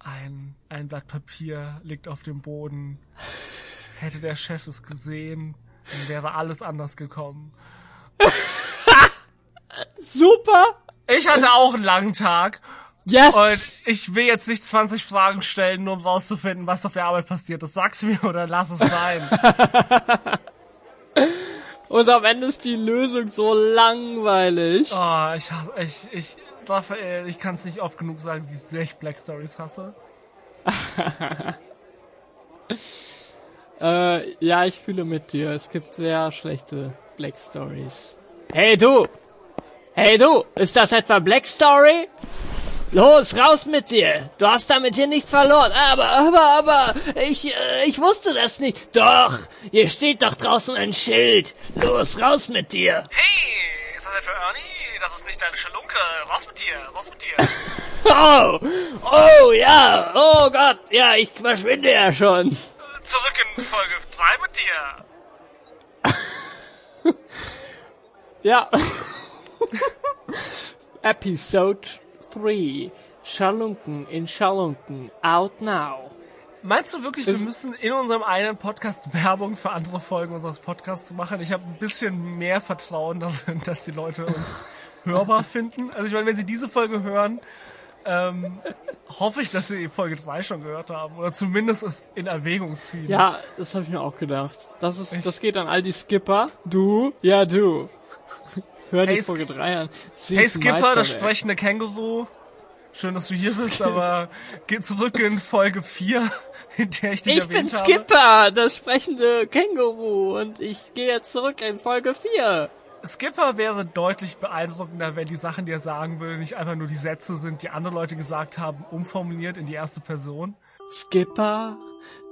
Ein, ein Blatt Papier liegt auf dem Boden. Hätte der Chef es gesehen, dann wäre alles anders gekommen. Super! Ich hatte auch einen langen Tag. Yes! Und ich will jetzt nicht 20 Fragen stellen, nur um rauszufinden, was auf der Arbeit passiert ist. Sag's mir oder lass es sein. Und am Ende ist die Lösung so langweilig. Oh, ich hasse, ich, ich, Raphael, ich kann es nicht oft genug sagen, wie sehr ich Black Stories hasse. äh, ja, ich fühle mit dir. Es gibt sehr schlechte Black Stories. Hey du! Hey du, ist das etwa Black Story? Los, raus mit dir. Du hast damit hier nichts verloren. Aber, aber, aber, ich, äh, ich wusste das nicht. Doch, hier steht doch draußen ein Schild. Los, raus mit dir. Hey, ist das etwa Ernie? Das ist nicht deine Schalunke. Raus mit dir, raus mit dir. oh, oh, ja, oh Gott, ja, ich verschwinde ja schon. Zurück in Folge 3 mit dir. ja. Episode 3. Schalunken in Schalunken. Out now. Meinst du wirklich, wir müssen in unserem einen Podcast Werbung für andere Folgen unseres Podcasts machen? Ich habe ein bisschen mehr Vertrauen, dass, dass die Leute uns hörbar finden. Also ich meine, wenn sie diese Folge hören, ähm, hoffe ich, dass sie Folge 3 schon gehört haben oder zumindest es in Erwägung ziehen. Ja, das habe ich mir auch gedacht. Das ist, ich das geht an all die Skipper. Du, ja du. Hör die hey, Folge 3 an. Sie hey Skipper, Meister, das sprechende Känguru. Schön, dass du hier bist, aber geh zurück in Folge 4, in der ich dich Ich bin Skipper, das sprechende Känguru und ich gehe jetzt zurück in Folge 4. Skipper wäre deutlich beeindruckender, wenn die Sachen, die er sagen will, nicht einfach nur die Sätze sind, die andere Leute gesagt haben, umformuliert in die erste Person. Skipper,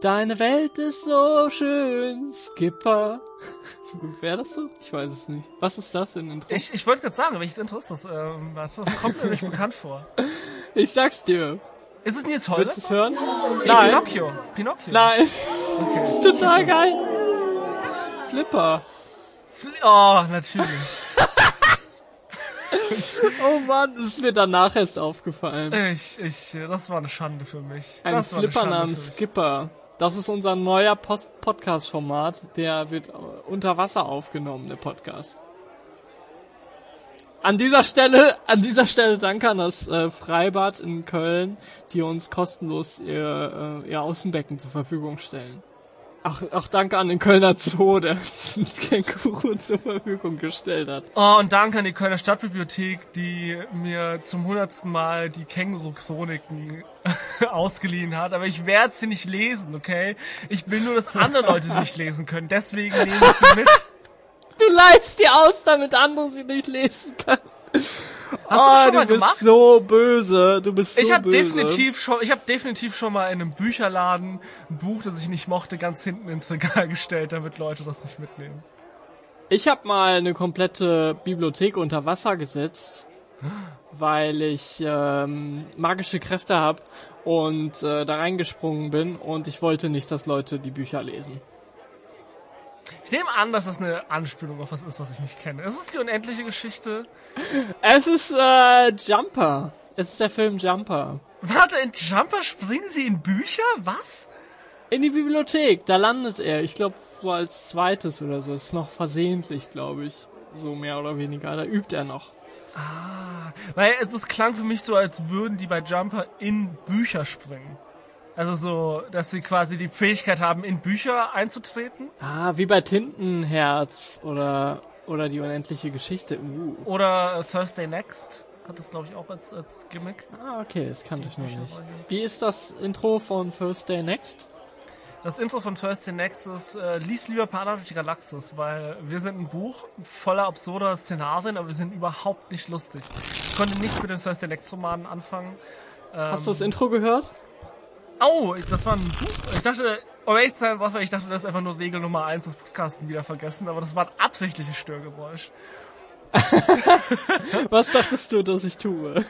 Deine Welt ist so schön, Skipper. Wäre das so? Ich weiß es nicht. Was ist das in Intro? Ich, ich wollte gerade sagen, welches Intro ist das? Ähm, das kommt mir nicht bekannt vor. Ich sag's dir. Ist es Nils Holder? Willst du es hören? Nein. Pinocchio. Pinocchio. Nein. Okay. Das ist total geil. Flipper. Fli oh, natürlich. oh Mann, das ist mir danach erst aufgefallen. Ich, ich, das war eine Schande für mich. Ein das Flipper namens Skipper. Das ist unser neuer Podcast-Format. Der wird unter Wasser aufgenommen, der Podcast. An dieser Stelle, an dieser Stelle danke an das äh, Freibad in Köln, die uns kostenlos ihr, äh, ihr Außenbecken zur Verfügung stellen. Ach, auch danke an den Kölner Zoo, der uns ein Känguru zur Verfügung gestellt hat. Oh, und danke an die Kölner Stadtbibliothek, die mir zum hundertsten Mal die Känguru-Chroniken ausgeliehen hat. Aber ich werde sie nicht lesen, okay? Ich will nur, dass andere Leute sie nicht lesen können. Deswegen nehme ich sie mit. Du leist dir aus, damit andere sie nicht lesen können. Hast oh, du das schon mal du gemacht? bist so böse. Du bist so ich hab böse. definitiv schon, ich habe definitiv schon mal in einem Bücherladen ein Buch, das ich nicht mochte, ganz hinten ins Regal gestellt, damit Leute das nicht mitnehmen. Ich habe mal eine komplette Bibliothek unter Wasser gesetzt, weil ich ähm, magische Kräfte habe und äh, da reingesprungen bin und ich wollte nicht, dass Leute die Bücher lesen. Ich nehme an, dass das eine Anspielung auf was ist, was ich nicht kenne. Ist es die unendliche Geschichte? Es ist äh, Jumper. Es ist der Film Jumper. Warte, in Jumper springen sie in Bücher? Was? In die Bibliothek, da landet er. Ich glaube, so als zweites oder so. ist noch versehentlich, glaube ich. So mehr oder weniger. Da übt er noch. Ah, weil es, es klang für mich so, als würden die bei Jumper in Bücher springen. Also so, dass sie quasi die Fähigkeit haben, in Bücher einzutreten. Ah, wie bei Tintenherz oder oder die unendliche Geschichte. Uh. Oder Thursday Next hat das glaube ich auch als als Gimmick. Ah, okay, das kannte ich noch nicht. Wie ist das Intro von Thursday Next? Das Intro von Thursday Next ist, äh, lies lieber Partner durch die Galaxis, weil wir sind ein Buch voller absurder Szenarien, aber wir sind überhaupt nicht lustig. Ich konnte nichts mit den Thursday Next Romanen anfangen. Ähm, Hast du das Intro gehört? Au, das war ein Buch. Ich dachte, um ehrlich zu sein, ich dachte, das ist einfach nur Regel Nummer eins des Podcasten wieder vergessen, aber das war ein absichtliches Störgeräusch. Was dachtest du, dass ich tue?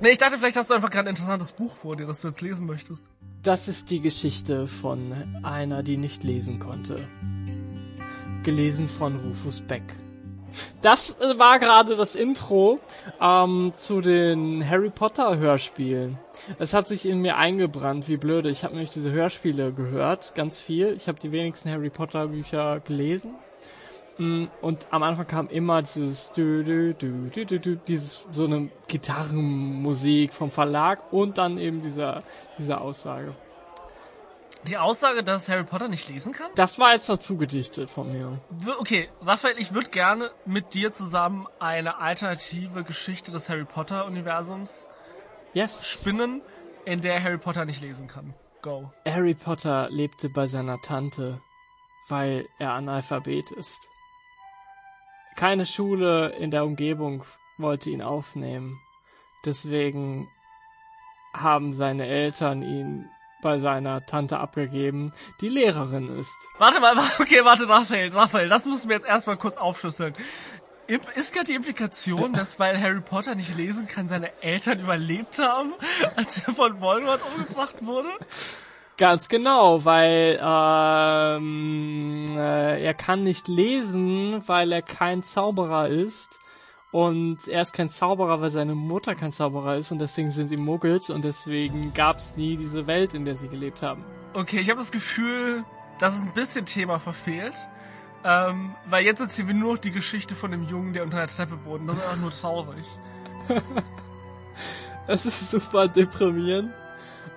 Nee, ich dachte, vielleicht hast du einfach gerade ein interessantes Buch vor dir, das du jetzt lesen möchtest. Das ist die Geschichte von einer, die nicht lesen konnte. Gelesen von Rufus Beck. Das äh, war gerade das Intro ähm, zu den Harry Potter Hörspielen. Es hat sich in mir eingebrannt, wie blöde. Ich habe nämlich diese Hörspiele gehört, ganz viel. Ich habe die wenigsten Harry Potter Bücher gelesen. Mm, und am Anfang kam immer dieses du, du, du, du, du, du, dieses so eine Gitarrenmusik vom Verlag und dann eben dieser diese Aussage. Die Aussage, dass Harry Potter nicht lesen kann? Das war jetzt dazu gedichtet von mir. Okay, Raphael, ich würde gerne mit dir zusammen eine alternative Geschichte des Harry Potter Universums yes. spinnen, in der Harry Potter nicht lesen kann. Go. Harry Potter lebte bei seiner Tante, weil er Analphabet ist. Keine Schule in der Umgebung wollte ihn aufnehmen. Deswegen haben seine Eltern ihn bei seiner Tante abgegeben, die Lehrerin ist. Warte mal, okay, warte, Raphael, Raphael, das müssen wir jetzt erstmal kurz aufschlüsseln. Ist gerade die Implikation, dass weil Harry Potter nicht lesen kann, seine Eltern überlebt haben, als er von Voldemort umgebracht wurde? Ganz genau, weil ähm, äh, er kann nicht lesen, weil er kein Zauberer ist. Und er ist kein Zauberer, weil seine Mutter kein Zauberer ist und deswegen sind sie Muggels und deswegen gab's nie diese Welt, in der sie gelebt haben. Okay, ich habe das Gefühl, dass es ein bisschen Thema verfehlt. Ähm, weil jetzt erzählen wir nur noch die Geschichte von dem Jungen, der unter der Treppe wohnt. Das ist einfach nur traurig. es ist super deprimierend.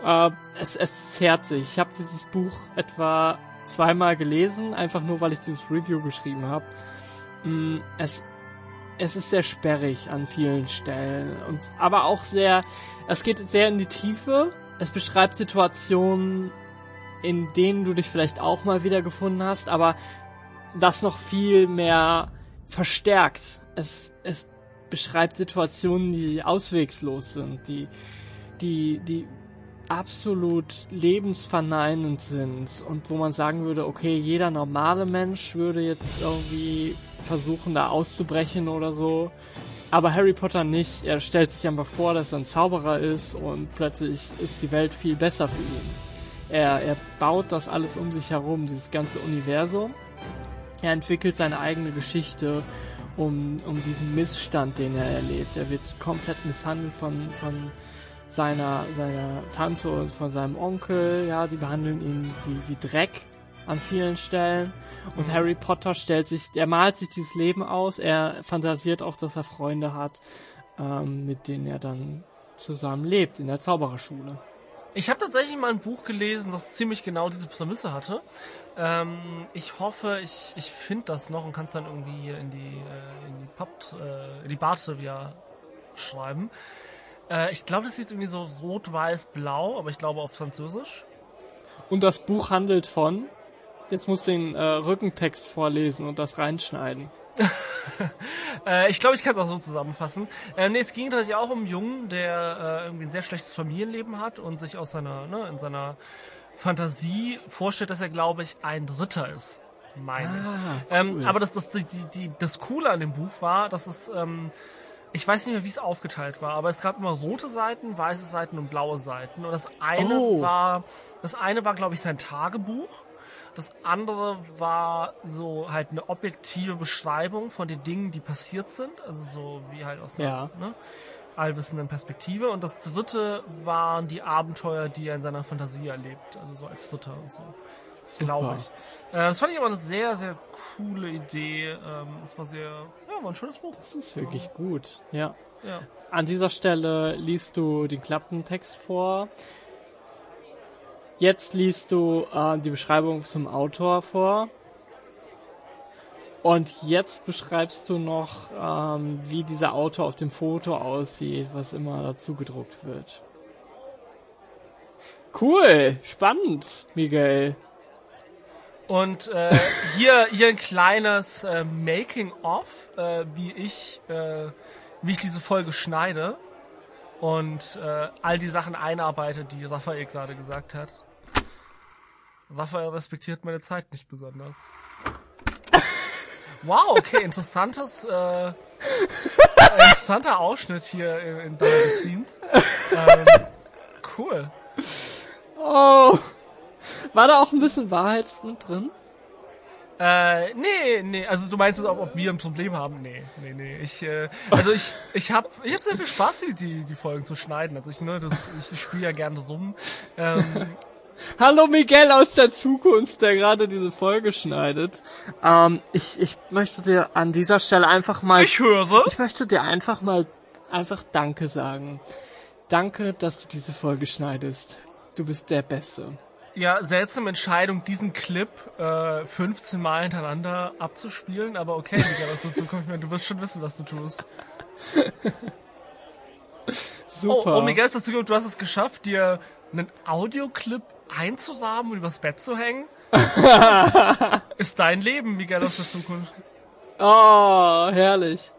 Äh, es, es zerrt sich. Ich habe dieses Buch etwa zweimal gelesen, einfach nur weil ich dieses Review geschrieben habe. Mm, es es ist sehr sperrig an vielen Stellen und aber auch sehr, es geht sehr in die Tiefe. Es beschreibt Situationen, in denen du dich vielleicht auch mal wieder gefunden hast, aber das noch viel mehr verstärkt. Es, es beschreibt Situationen, die auswegslos sind, die, die, die absolut lebensverneinend sind und wo man sagen würde, okay, jeder normale Mensch würde jetzt irgendwie versuchen, da auszubrechen oder so. Aber Harry Potter nicht. Er stellt sich einfach vor, dass er ein Zauberer ist und plötzlich ist die Welt viel besser für ihn. Er, er baut das alles um sich herum, dieses ganze Universum. Er entwickelt seine eigene Geschichte um, um diesen Missstand, den er erlebt. Er wird komplett misshandelt von, von seiner, seiner Tante und von seinem Onkel, ja, die behandeln ihn wie, wie Dreck an vielen Stellen. Und mhm. Harry Potter stellt sich, er malt sich dieses Leben aus, er fantasiert auch, dass er Freunde hat, ähm, mit denen er dann zusammen lebt in der Zaubererschule. Ich habe tatsächlich mal ein Buch gelesen, das ziemlich genau diese Prämisse hatte. Ähm, ich hoffe, ich, ich finde das noch und kann es dann irgendwie in die, äh, in die Pop, äh, in die Bart-Trivia schreiben. Äh, ich glaube, das hieß irgendwie so rot, weiß, blau, aber ich glaube auf Französisch. Und das Buch handelt von? Jetzt musst du den äh, Rückentext vorlesen und das reinschneiden. äh, ich glaube, ich kann es auch so zusammenfassen. Äh, nee, es ging tatsächlich auch um einen Jungen, der äh, irgendwie ein sehr schlechtes Familienleben hat und sich aus seiner, ne, in seiner Fantasie vorstellt, dass er, glaube ich, ein Dritter ist. Meine ah, ich. Ähm, cool. Aber das, das, die, die, das Coole an dem Buch war, dass es, ähm, ich weiß nicht mehr, wie es aufgeteilt war, aber es gab immer rote Seiten, weiße Seiten und blaue Seiten. Und das eine oh. war, das eine war, glaube ich, sein Tagebuch. Das andere war so halt eine objektive Beschreibung von den Dingen, die passiert sind. Also so wie halt aus einer, ja. ne? Allwissenden Perspektive. Und das dritte waren die Abenteuer, die er in seiner Fantasie erlebt. Also so als dritter und so. Glaube ich. Äh, das fand ich aber eine sehr, sehr coole Idee. Ähm, es war sehr, ja, war ein schönes Buch. Das ist wirklich ja. gut, ja. ja. An dieser Stelle liest du den Klappentext vor. Jetzt liest du äh, die Beschreibung zum Autor vor. Und jetzt beschreibst du noch, ähm, wie dieser Auto auf dem Foto aussieht, was immer dazu gedruckt wird. Cool, spannend, Miguel. Und äh, hier, hier ein kleines äh, Making-of, äh, wie ich, äh, wie ich diese Folge schneide und äh, all die Sachen einarbeite, die Raphael gerade gesagt hat. Raphael respektiert meine Zeit nicht besonders. Wow, okay, interessantes, äh, interessanter Ausschnitt hier in, in Behind Scenes. Ähm, cool. Oh. War da auch ein bisschen Wahrheit drin? Äh, nee, nee, also du meinst, ob, ob wir ein Problem haben? Nee, nee, nee. Ich, äh, also ich, ich hab, ich hab sehr viel Spaß, die, die Folgen zu schneiden. Also ich, ne, das, ich, ich spiele ja gerne rum. Ähm, Hallo Miguel aus der Zukunft, der gerade diese Folge schneidet. Ähm, ich, ich möchte dir an dieser Stelle einfach mal. Ich höre. Ich möchte dir einfach mal einfach Danke sagen. Danke, dass du diese Folge schneidest. Du bist der Beste. Ja, seltsame Entscheidung, diesen Clip äh, 15 Mal hintereinander abzuspielen, aber okay, Miguel, aus der Zukunft, du wirst schon wissen, was du tust. Super. Oh, oh Miguel, dazu, du hast es geschafft, dir einen Audioclip einzurahmen und übers Bett zu hängen, ist dein Leben, Miguel aus der Zukunft. Oh, herrlich.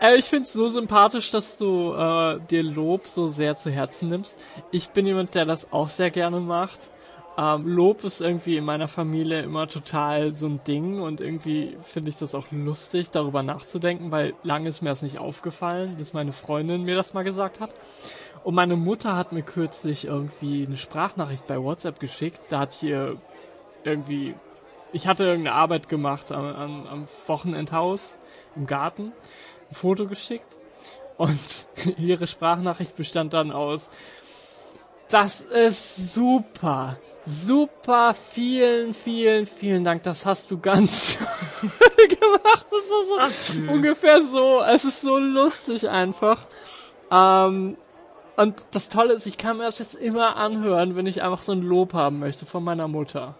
Äh, ich find's so sympathisch, dass du äh, dir Lob so sehr zu Herzen nimmst. Ich bin jemand, der das auch sehr gerne macht. Ähm, Lob ist irgendwie in meiner Familie immer total so ein Ding und irgendwie finde ich das auch lustig, darüber nachzudenken, weil lange ist mir das nicht aufgefallen, bis meine Freundin mir das mal gesagt hat. Und meine Mutter hat mir kürzlich irgendwie eine Sprachnachricht bei WhatsApp geschickt. Da hat hier irgendwie, ich hatte irgendeine Arbeit gemacht am, am, am Wochenendhaus im Garten, ein Foto geschickt. Und ihre Sprachnachricht bestand dann aus, das ist super. Super, vielen, vielen, vielen Dank. Das hast du ganz gemacht. Das ist so Ach, ungefähr so. Es ist so lustig einfach. Ähm, und das Tolle ist, ich kann mir das jetzt immer anhören, wenn ich einfach so ein Lob haben möchte von meiner Mutter.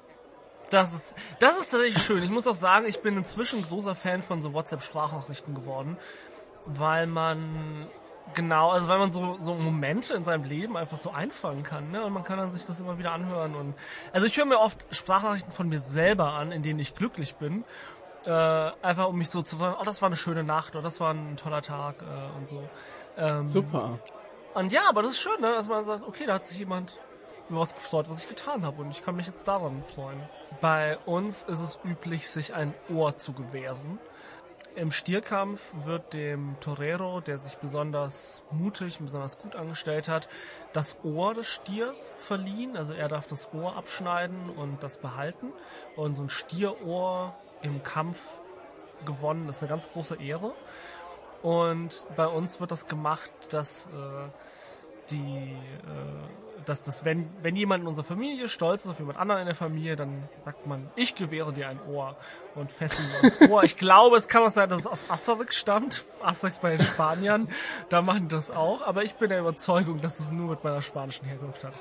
Das ist, das ist tatsächlich schön. Ich muss auch sagen, ich bin inzwischen großer Fan von so WhatsApp-Sprachnachrichten geworden, weil man genau, also weil man so, so Momente in seinem Leben einfach so einfangen kann, ne? Und man kann dann sich das immer wieder anhören und, also ich höre mir oft Sprachnachrichten von mir selber an, in denen ich glücklich bin. Äh, einfach um mich so zu sagen, oh, das war eine schöne Nacht oder das war ein toller Tag äh, und so. Ähm, Super. Und ja, aber das ist schön, ne, dass man sagt, okay, da hat sich jemand über was gefreut, was ich getan habe und ich kann mich jetzt daran freuen. Bei uns ist es üblich, sich ein Ohr zu gewähren. Im Stierkampf wird dem Torero, der sich besonders mutig und besonders gut angestellt hat, das Ohr des Stiers verliehen. Also er darf das Ohr abschneiden und das behalten. Und so ein Stierohr im Kampf gewonnen, ist eine ganz große Ehre. Und bei uns wird das gemacht, dass äh, die, äh, dass das, wenn, wenn jemand in unserer Familie stolz ist auf jemand anderen in der Familie, dann sagt man, ich gewähre dir ein Ohr und fesseln das Ohr. Ich glaube, es kann auch sein, dass es aus Asterix stammt. Asterix bei den Spaniern, da machen die das auch, aber ich bin der Überzeugung, dass es nur mit meiner spanischen Herkunft hat,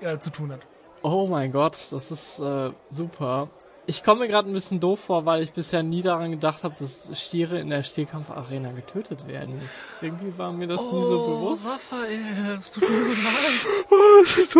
äh, zu tun hat. Oh mein Gott, das ist äh, super. Ich komme mir gerade ein bisschen doof vor, weil ich bisher nie daran gedacht habe, dass Stiere in der Stierkampfarena getötet werden müssen. Irgendwie war mir das oh, nie so oh, bewusst. Raphael, es tut mir so leid. Oh, hast,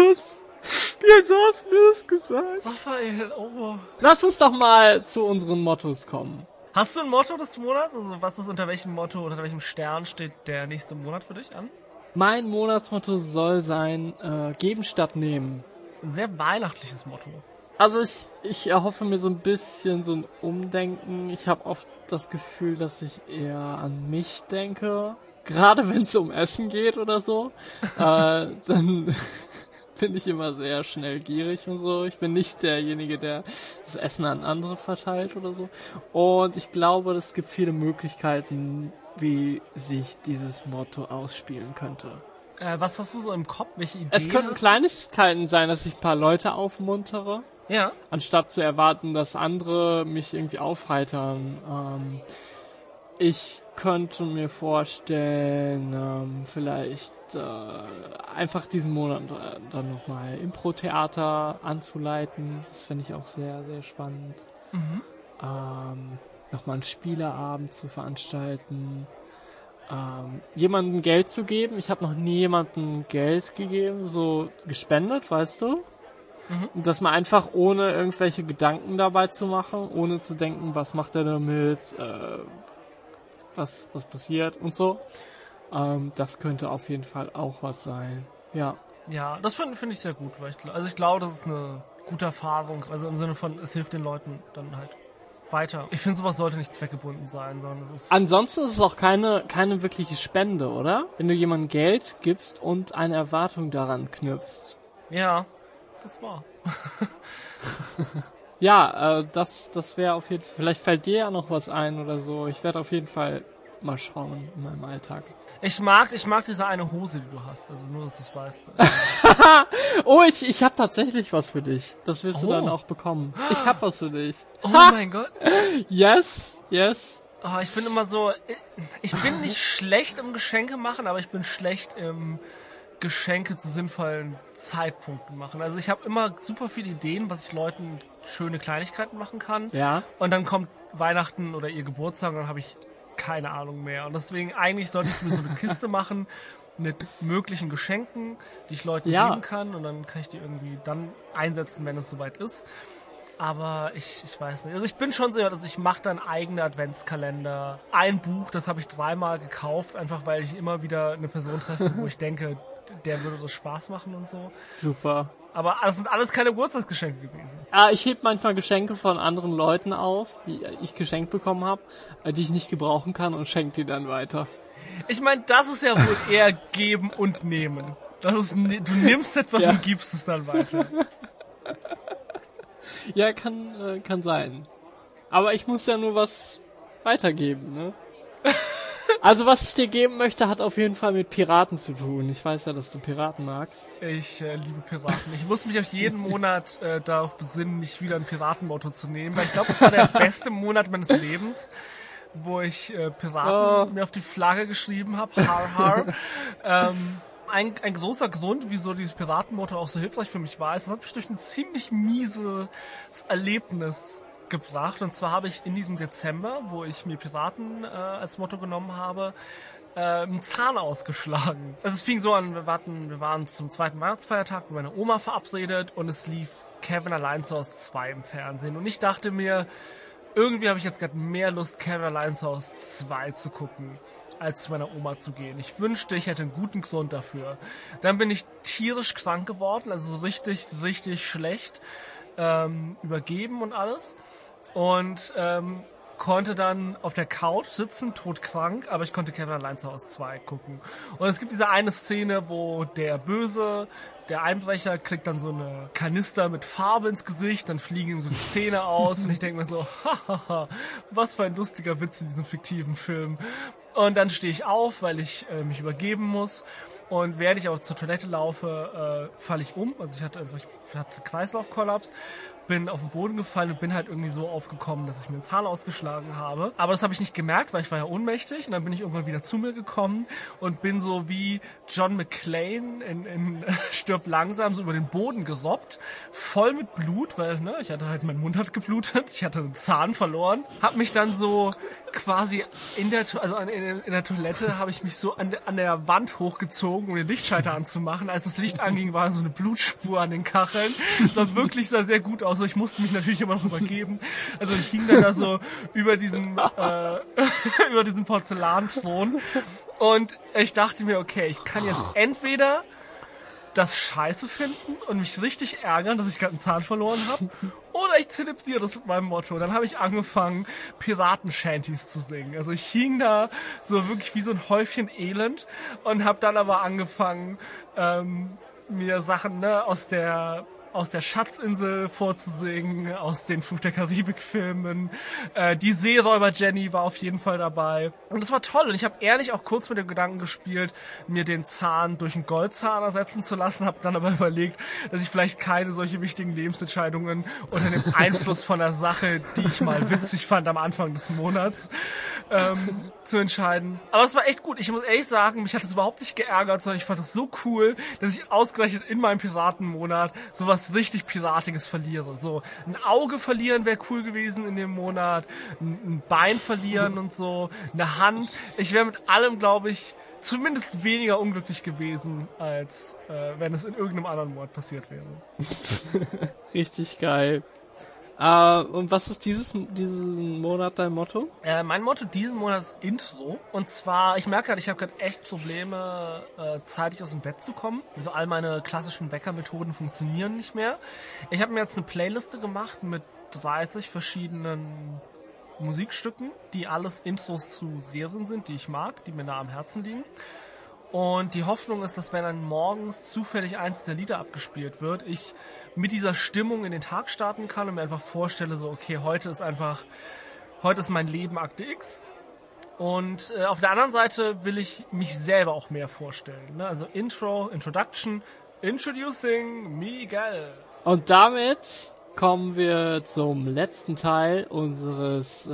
wieso hast du mir das gesagt? Raphael, oh. Lass uns doch mal zu unseren Mottos kommen. Hast du ein Motto des Monats? Also was ist unter welchem Motto oder unter welchem Stern steht der nächste Monat für dich an? Mein Monatsmotto soll sein, äh, geben statt nehmen. Ein sehr weihnachtliches Motto. Also ich, ich erhoffe mir so ein bisschen so ein Umdenken. Ich habe oft das Gefühl, dass ich eher an mich denke. Gerade wenn es um Essen geht oder so. äh, dann bin ich immer sehr schnell gierig und so. Ich bin nicht derjenige, der das Essen an andere verteilt oder so. Und ich glaube, es gibt viele Möglichkeiten, wie sich dieses Motto ausspielen könnte. Äh, was hast du so im Kopf? Welche Ideen? Es könnten Kleinigkeiten sein, dass ich ein paar Leute aufmuntere. Ja. Anstatt zu erwarten, dass andere mich irgendwie aufheitern. Ähm, ich könnte mir vorstellen, ähm, vielleicht äh, einfach diesen Monat äh, dann nochmal Impro-Theater anzuleiten. Das finde ich auch sehr, sehr spannend. Mhm. Ähm, nochmal einen Spieleabend zu veranstalten. Ähm, jemandem Geld zu geben. Ich habe noch nie jemandem Geld gegeben, so gespendet, weißt du? Mhm. Dass man einfach ohne irgendwelche Gedanken dabei zu machen, ohne zu denken, was macht er damit, äh, was, was passiert und so. Ähm, das könnte auf jeden Fall auch was sein. Ja. Ja, das finde find ich sehr gut, weil ich, also ich glaube, das ist eine gute Erfahrung, also im Sinne von, es hilft den Leuten dann halt weiter. Ich finde, sowas sollte nicht zweckgebunden sein, sondern es ist. Ansonsten ist es auch keine, keine wirkliche Spende, oder? Wenn du jemandem Geld gibst und eine Erwartung daran knüpfst. Ja, das war. ja, äh, das, das wäre auf jeden Fall. Vielleicht fällt dir ja noch was ein oder so. Ich werde auf jeden Fall mal schauen in meinem Alltag. Ich mag, ich mag diese eine Hose, die du hast. Also nur, dass du es weißt. oh, ich, ich habe tatsächlich was für dich. Das wirst oh. du dann auch bekommen. Ich habe was für dich. Oh mein Gott. Yes, yes. Oh, ich bin immer so, ich bin nicht schlecht im Geschenke machen, aber ich bin schlecht im Geschenke zu sinnvollen Zeitpunkten machen. Also ich habe immer super viele Ideen, was ich Leuten schöne Kleinigkeiten machen kann. Ja. Und dann kommt Weihnachten oder ihr Geburtstag und dann habe ich keine Ahnung mehr. Und deswegen eigentlich sollte ich mir so eine Kiste machen mit möglichen Geschenken, die ich Leuten ja. geben kann und dann kann ich die irgendwie dann einsetzen, wenn es soweit ist. Aber ich, ich weiß nicht. Also ich bin schon so, also ich mache dann eigene Adventskalender. Ein Buch, das habe ich dreimal gekauft, einfach weil ich immer wieder eine Person treffe, wo ich denke, der würde so Spaß machen und so. Super. Aber das sind alles keine Geburtstagsgeschenke gewesen. Ah, ich heb manchmal Geschenke von anderen Leuten auf, die ich geschenkt bekommen habe, äh, die ich nicht gebrauchen kann und schenke die dann weiter. Ich meine, das ist ja wohl eher geben und nehmen. Das ist, du nimmst etwas ja. und gibst es dann weiter. ja, kann, äh, kann sein. Aber ich muss ja nur was weitergeben, ne? Also was ich dir geben möchte, hat auf jeden Fall mit Piraten zu tun. Ich weiß ja, dass du Piraten magst. Ich äh, liebe Piraten. Ich muss mich auch jeden Monat äh, darauf besinnen, nicht wieder ein Piratenmotto zu nehmen, weil ich glaube, das war der beste Monat meines Lebens, wo ich äh, Piraten oh. mir auf die Flagge geschrieben habe. Har har. ähm, ein, ein großer Grund, wieso dieses Piratenmotto auch so hilfreich für mich war, ist, es hat mich durch ein ziemlich mieses Erlebnis gebracht. Und zwar habe ich in diesem Dezember, wo ich mir Piraten äh, als Motto genommen habe, äh, einen Zahn ausgeschlagen. Also es fing so an, wir, warten, wir waren zum zweiten Weihnachtsfeiertag mit meiner Oma verabredet und es lief Kevin allein zu Hause 2 im Fernsehen. Und ich dachte mir, irgendwie habe ich jetzt gerade mehr Lust, Kevin allein zu Hause 2 zu gucken als zu meiner Oma zu gehen. Ich wünschte, ich hätte einen guten Grund dafür. Dann bin ich tierisch krank geworden, also richtig, richtig schlecht, ähm, übergeben und alles und ähm, konnte dann auf der Couch sitzen, todkrank, aber ich konnte Kevin allein zu Hause 2 gucken. Und es gibt diese eine Szene, wo der Böse, der Einbrecher, kriegt dann so eine Kanister mit Farbe ins Gesicht, dann fliegen ihm so die Zähne aus und ich denke mir so, hahaha, was für ein lustiger Witz in diesem fiktiven Film. Und dann stehe ich auf, weil ich äh, mich übergeben muss Und während ich aber zur Toilette laufe, äh, falle ich um. Also ich hatte einfach, ich hatte Kreislaufkollaps bin auf den Boden gefallen und bin halt irgendwie so aufgekommen, dass ich mir den Zahn ausgeschlagen habe. Aber das habe ich nicht gemerkt, weil ich war ja ohnmächtig und dann bin ich irgendwann wieder zu mir gekommen und bin so wie John McClane in, in Stirb langsam so über den Boden gerobbt, voll mit Blut, weil ne, ich hatte halt, mein Mund hat geblutet, ich hatte einen Zahn verloren, hab mich dann so quasi in der, also in, in der Toilette habe ich mich so an, der, an der Wand hochgezogen, um den Lichtschalter anzumachen. Als das Licht anging, war so eine Blutspur an den Kacheln. Das war wirklich sah sehr gut aus. Ich musste mich natürlich immer noch übergeben. Also ich hing dann da so über diesem, äh, über diesem Porzellanthron. Und ich dachte mir, okay, ich kann jetzt entweder das scheiße finden und mich richtig ärgern, dass ich gerade einen Zahn verloren habe. Oder ich zelebriere das mit meinem Motto. Dann habe ich angefangen, Piraten-Shanties zu singen. Also ich hing da so wirklich wie so ein Häufchen Elend und habe dann aber angefangen, ähm, mir Sachen ne, aus der aus der Schatzinsel vorzusingen, aus den Fluch der Karibik-Filmen. Äh, die Seeräuber Jenny war auf jeden Fall dabei. Und das war toll. Und ich habe ehrlich auch kurz mit dem Gedanken gespielt, mir den Zahn durch einen Goldzahn ersetzen zu lassen, habe dann aber überlegt, dass ich vielleicht keine solche wichtigen Lebensentscheidungen unter dem Einfluss von der Sache, die ich mal witzig fand am Anfang des Monats, ähm, zu entscheiden. Aber es war echt gut. Ich muss ehrlich sagen, mich hat es überhaupt nicht geärgert, sondern ich fand es so cool, dass ich ausgerechnet in meinem Piratenmonat sowas richtig Piratiges verliere. So, ein Auge verlieren wäre cool gewesen in dem Monat, ein, Bein verlieren und so, eine Hand. Ich wäre mit allem, glaube ich, zumindest weniger unglücklich gewesen, als äh, wenn es in irgendeinem anderen Monat passiert wäre. Richtig geil. Uh, und was ist dieses diesen Monat dein Motto? Äh, mein Motto diesen Monat ist Intro. Und zwar, ich merke gerade, ich habe gerade echt Probleme, äh, zeitig aus dem Bett zu kommen. Also all meine klassischen Weckermethoden funktionieren nicht mehr. Ich habe mir jetzt eine Playliste gemacht mit 30 verschiedenen Musikstücken, die alles Intros zu Serien sind, die ich mag, die mir nah am Herzen liegen. Und die Hoffnung ist, dass wenn dann morgens zufällig eins der Lieder abgespielt wird, ich mit dieser Stimmung in den Tag starten kann und mir einfach vorstelle, so, okay, heute ist einfach, heute ist mein Leben Akte X. Und äh, auf der anderen Seite will ich mich selber auch mehr vorstellen. Ne? Also Intro, Introduction, Introducing Miguel. Und damit kommen wir zum letzten Teil unseres äh,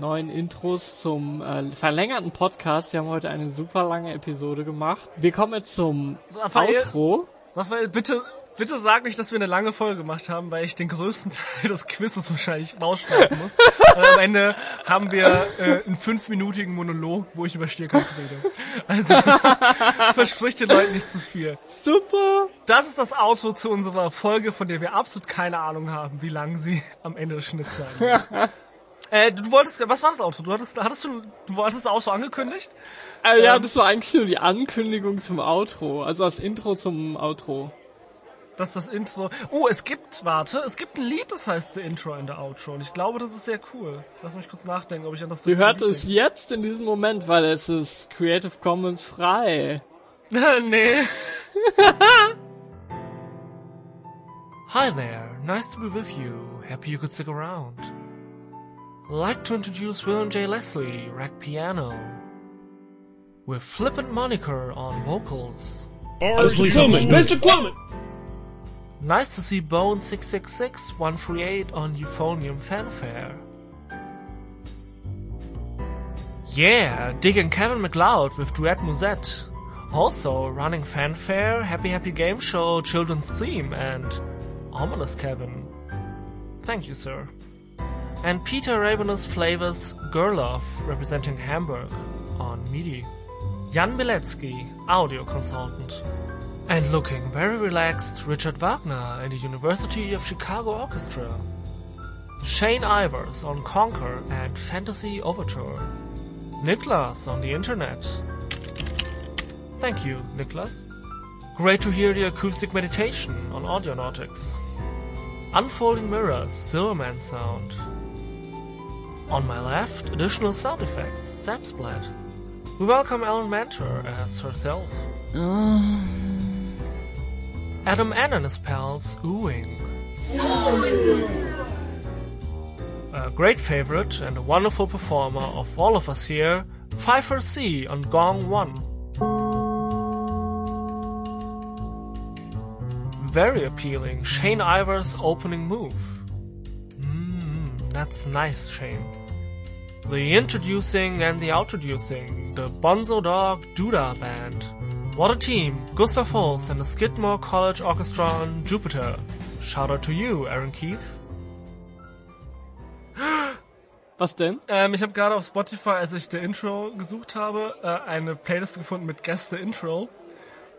neuen Intros zum äh, verlängerten Podcast. Wir haben heute eine super lange Episode gemacht. Wir kommen jetzt zum Raphael, Outro. Raphael, bitte Bitte sag nicht, dass wir eine lange Folge gemacht haben, weil ich den größten Teil des Quizzes wahrscheinlich rausschneiden muss. Und am Ende haben wir äh, einen fünfminütigen Monolog, wo ich über Stierkampf rede. Also verspricht den Leuten nicht zu viel. Super! Das ist das Auto zu unserer Folge, von der wir absolut keine Ahnung haben, wie lang sie am Ende des Schnitts sein wird. Äh, du wolltest, was war das Auto? Du hattest, hattest du, du wolltest das Auto angekündigt? Äh, ja, ähm, das war eigentlich nur die Ankündigung zum Outro, also das Intro zum Outro dass das Intro. Oh, es gibt, warte, es gibt ein Lied, das heißt The Intro in der Outro. Und ich glaube, das ist sehr cool. Lass mich kurz nachdenken, ob ich an das. Ihr hört es denke. jetzt in diesem Moment, weil es ist Creative Commons frei. nee. Hi there, nice to be with you. Happy you could stick around. Like to introduce William J. Leslie, rack piano. With flippant moniker on vocals. Mr. Clement! Mr. Clement! Nice to see Bone 666 138 on Euphonium Fanfare. Yeah, digging Kevin McLeod with Duet Musette. Also running Fanfare, Happy Happy Game Show, Children's Theme, and Ominous Kevin. Thank you, sir. And Peter Ravenous Flavors Gerloff representing Hamburg on MIDI. Jan Biletsky, audio consultant. And looking very relaxed, Richard Wagner and the University of Chicago Orchestra. Shane Ivers on Conquer and Fantasy Overture. Niklas on the internet. Thank you, Niklas. Great to hear the acoustic meditation on Audionautics. Unfolding Mirrors, Silverman sound. On my left, additional sound effects, Zapsplat. We welcome Ellen Mentor as herself. Uh... Adam and his pals oohing. A great favorite and a wonderful performer of all of us here, Pfeiffer C on Gong 1. Very appealing. Shane Ivers opening move. Mmm, that's nice, Shane. The introducing and the outroducing. The Bonzo Dog Duda Band. What a team. Gustav Holst and the Skidmore College Orchestra on Jupiter. Shout out to you, Aaron Keith. Was denn? Ähm, ich habe gerade auf Spotify, als ich der Intro gesucht habe, äh, eine Playlist gefunden mit Gäste-Intro.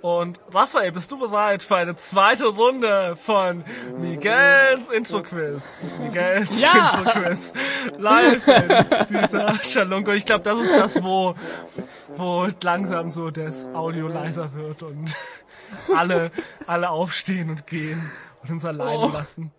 Und Raphael, bist du bereit für eine zweite Runde von Miguels Intro-Quiz? Miguels ja! Intro-Quiz. Live in dieser Schalunke. Ich glaube, das ist das, wo, wo langsam so das Audio leiser wird und alle, alle aufstehen und gehen und uns alleine oh. lassen.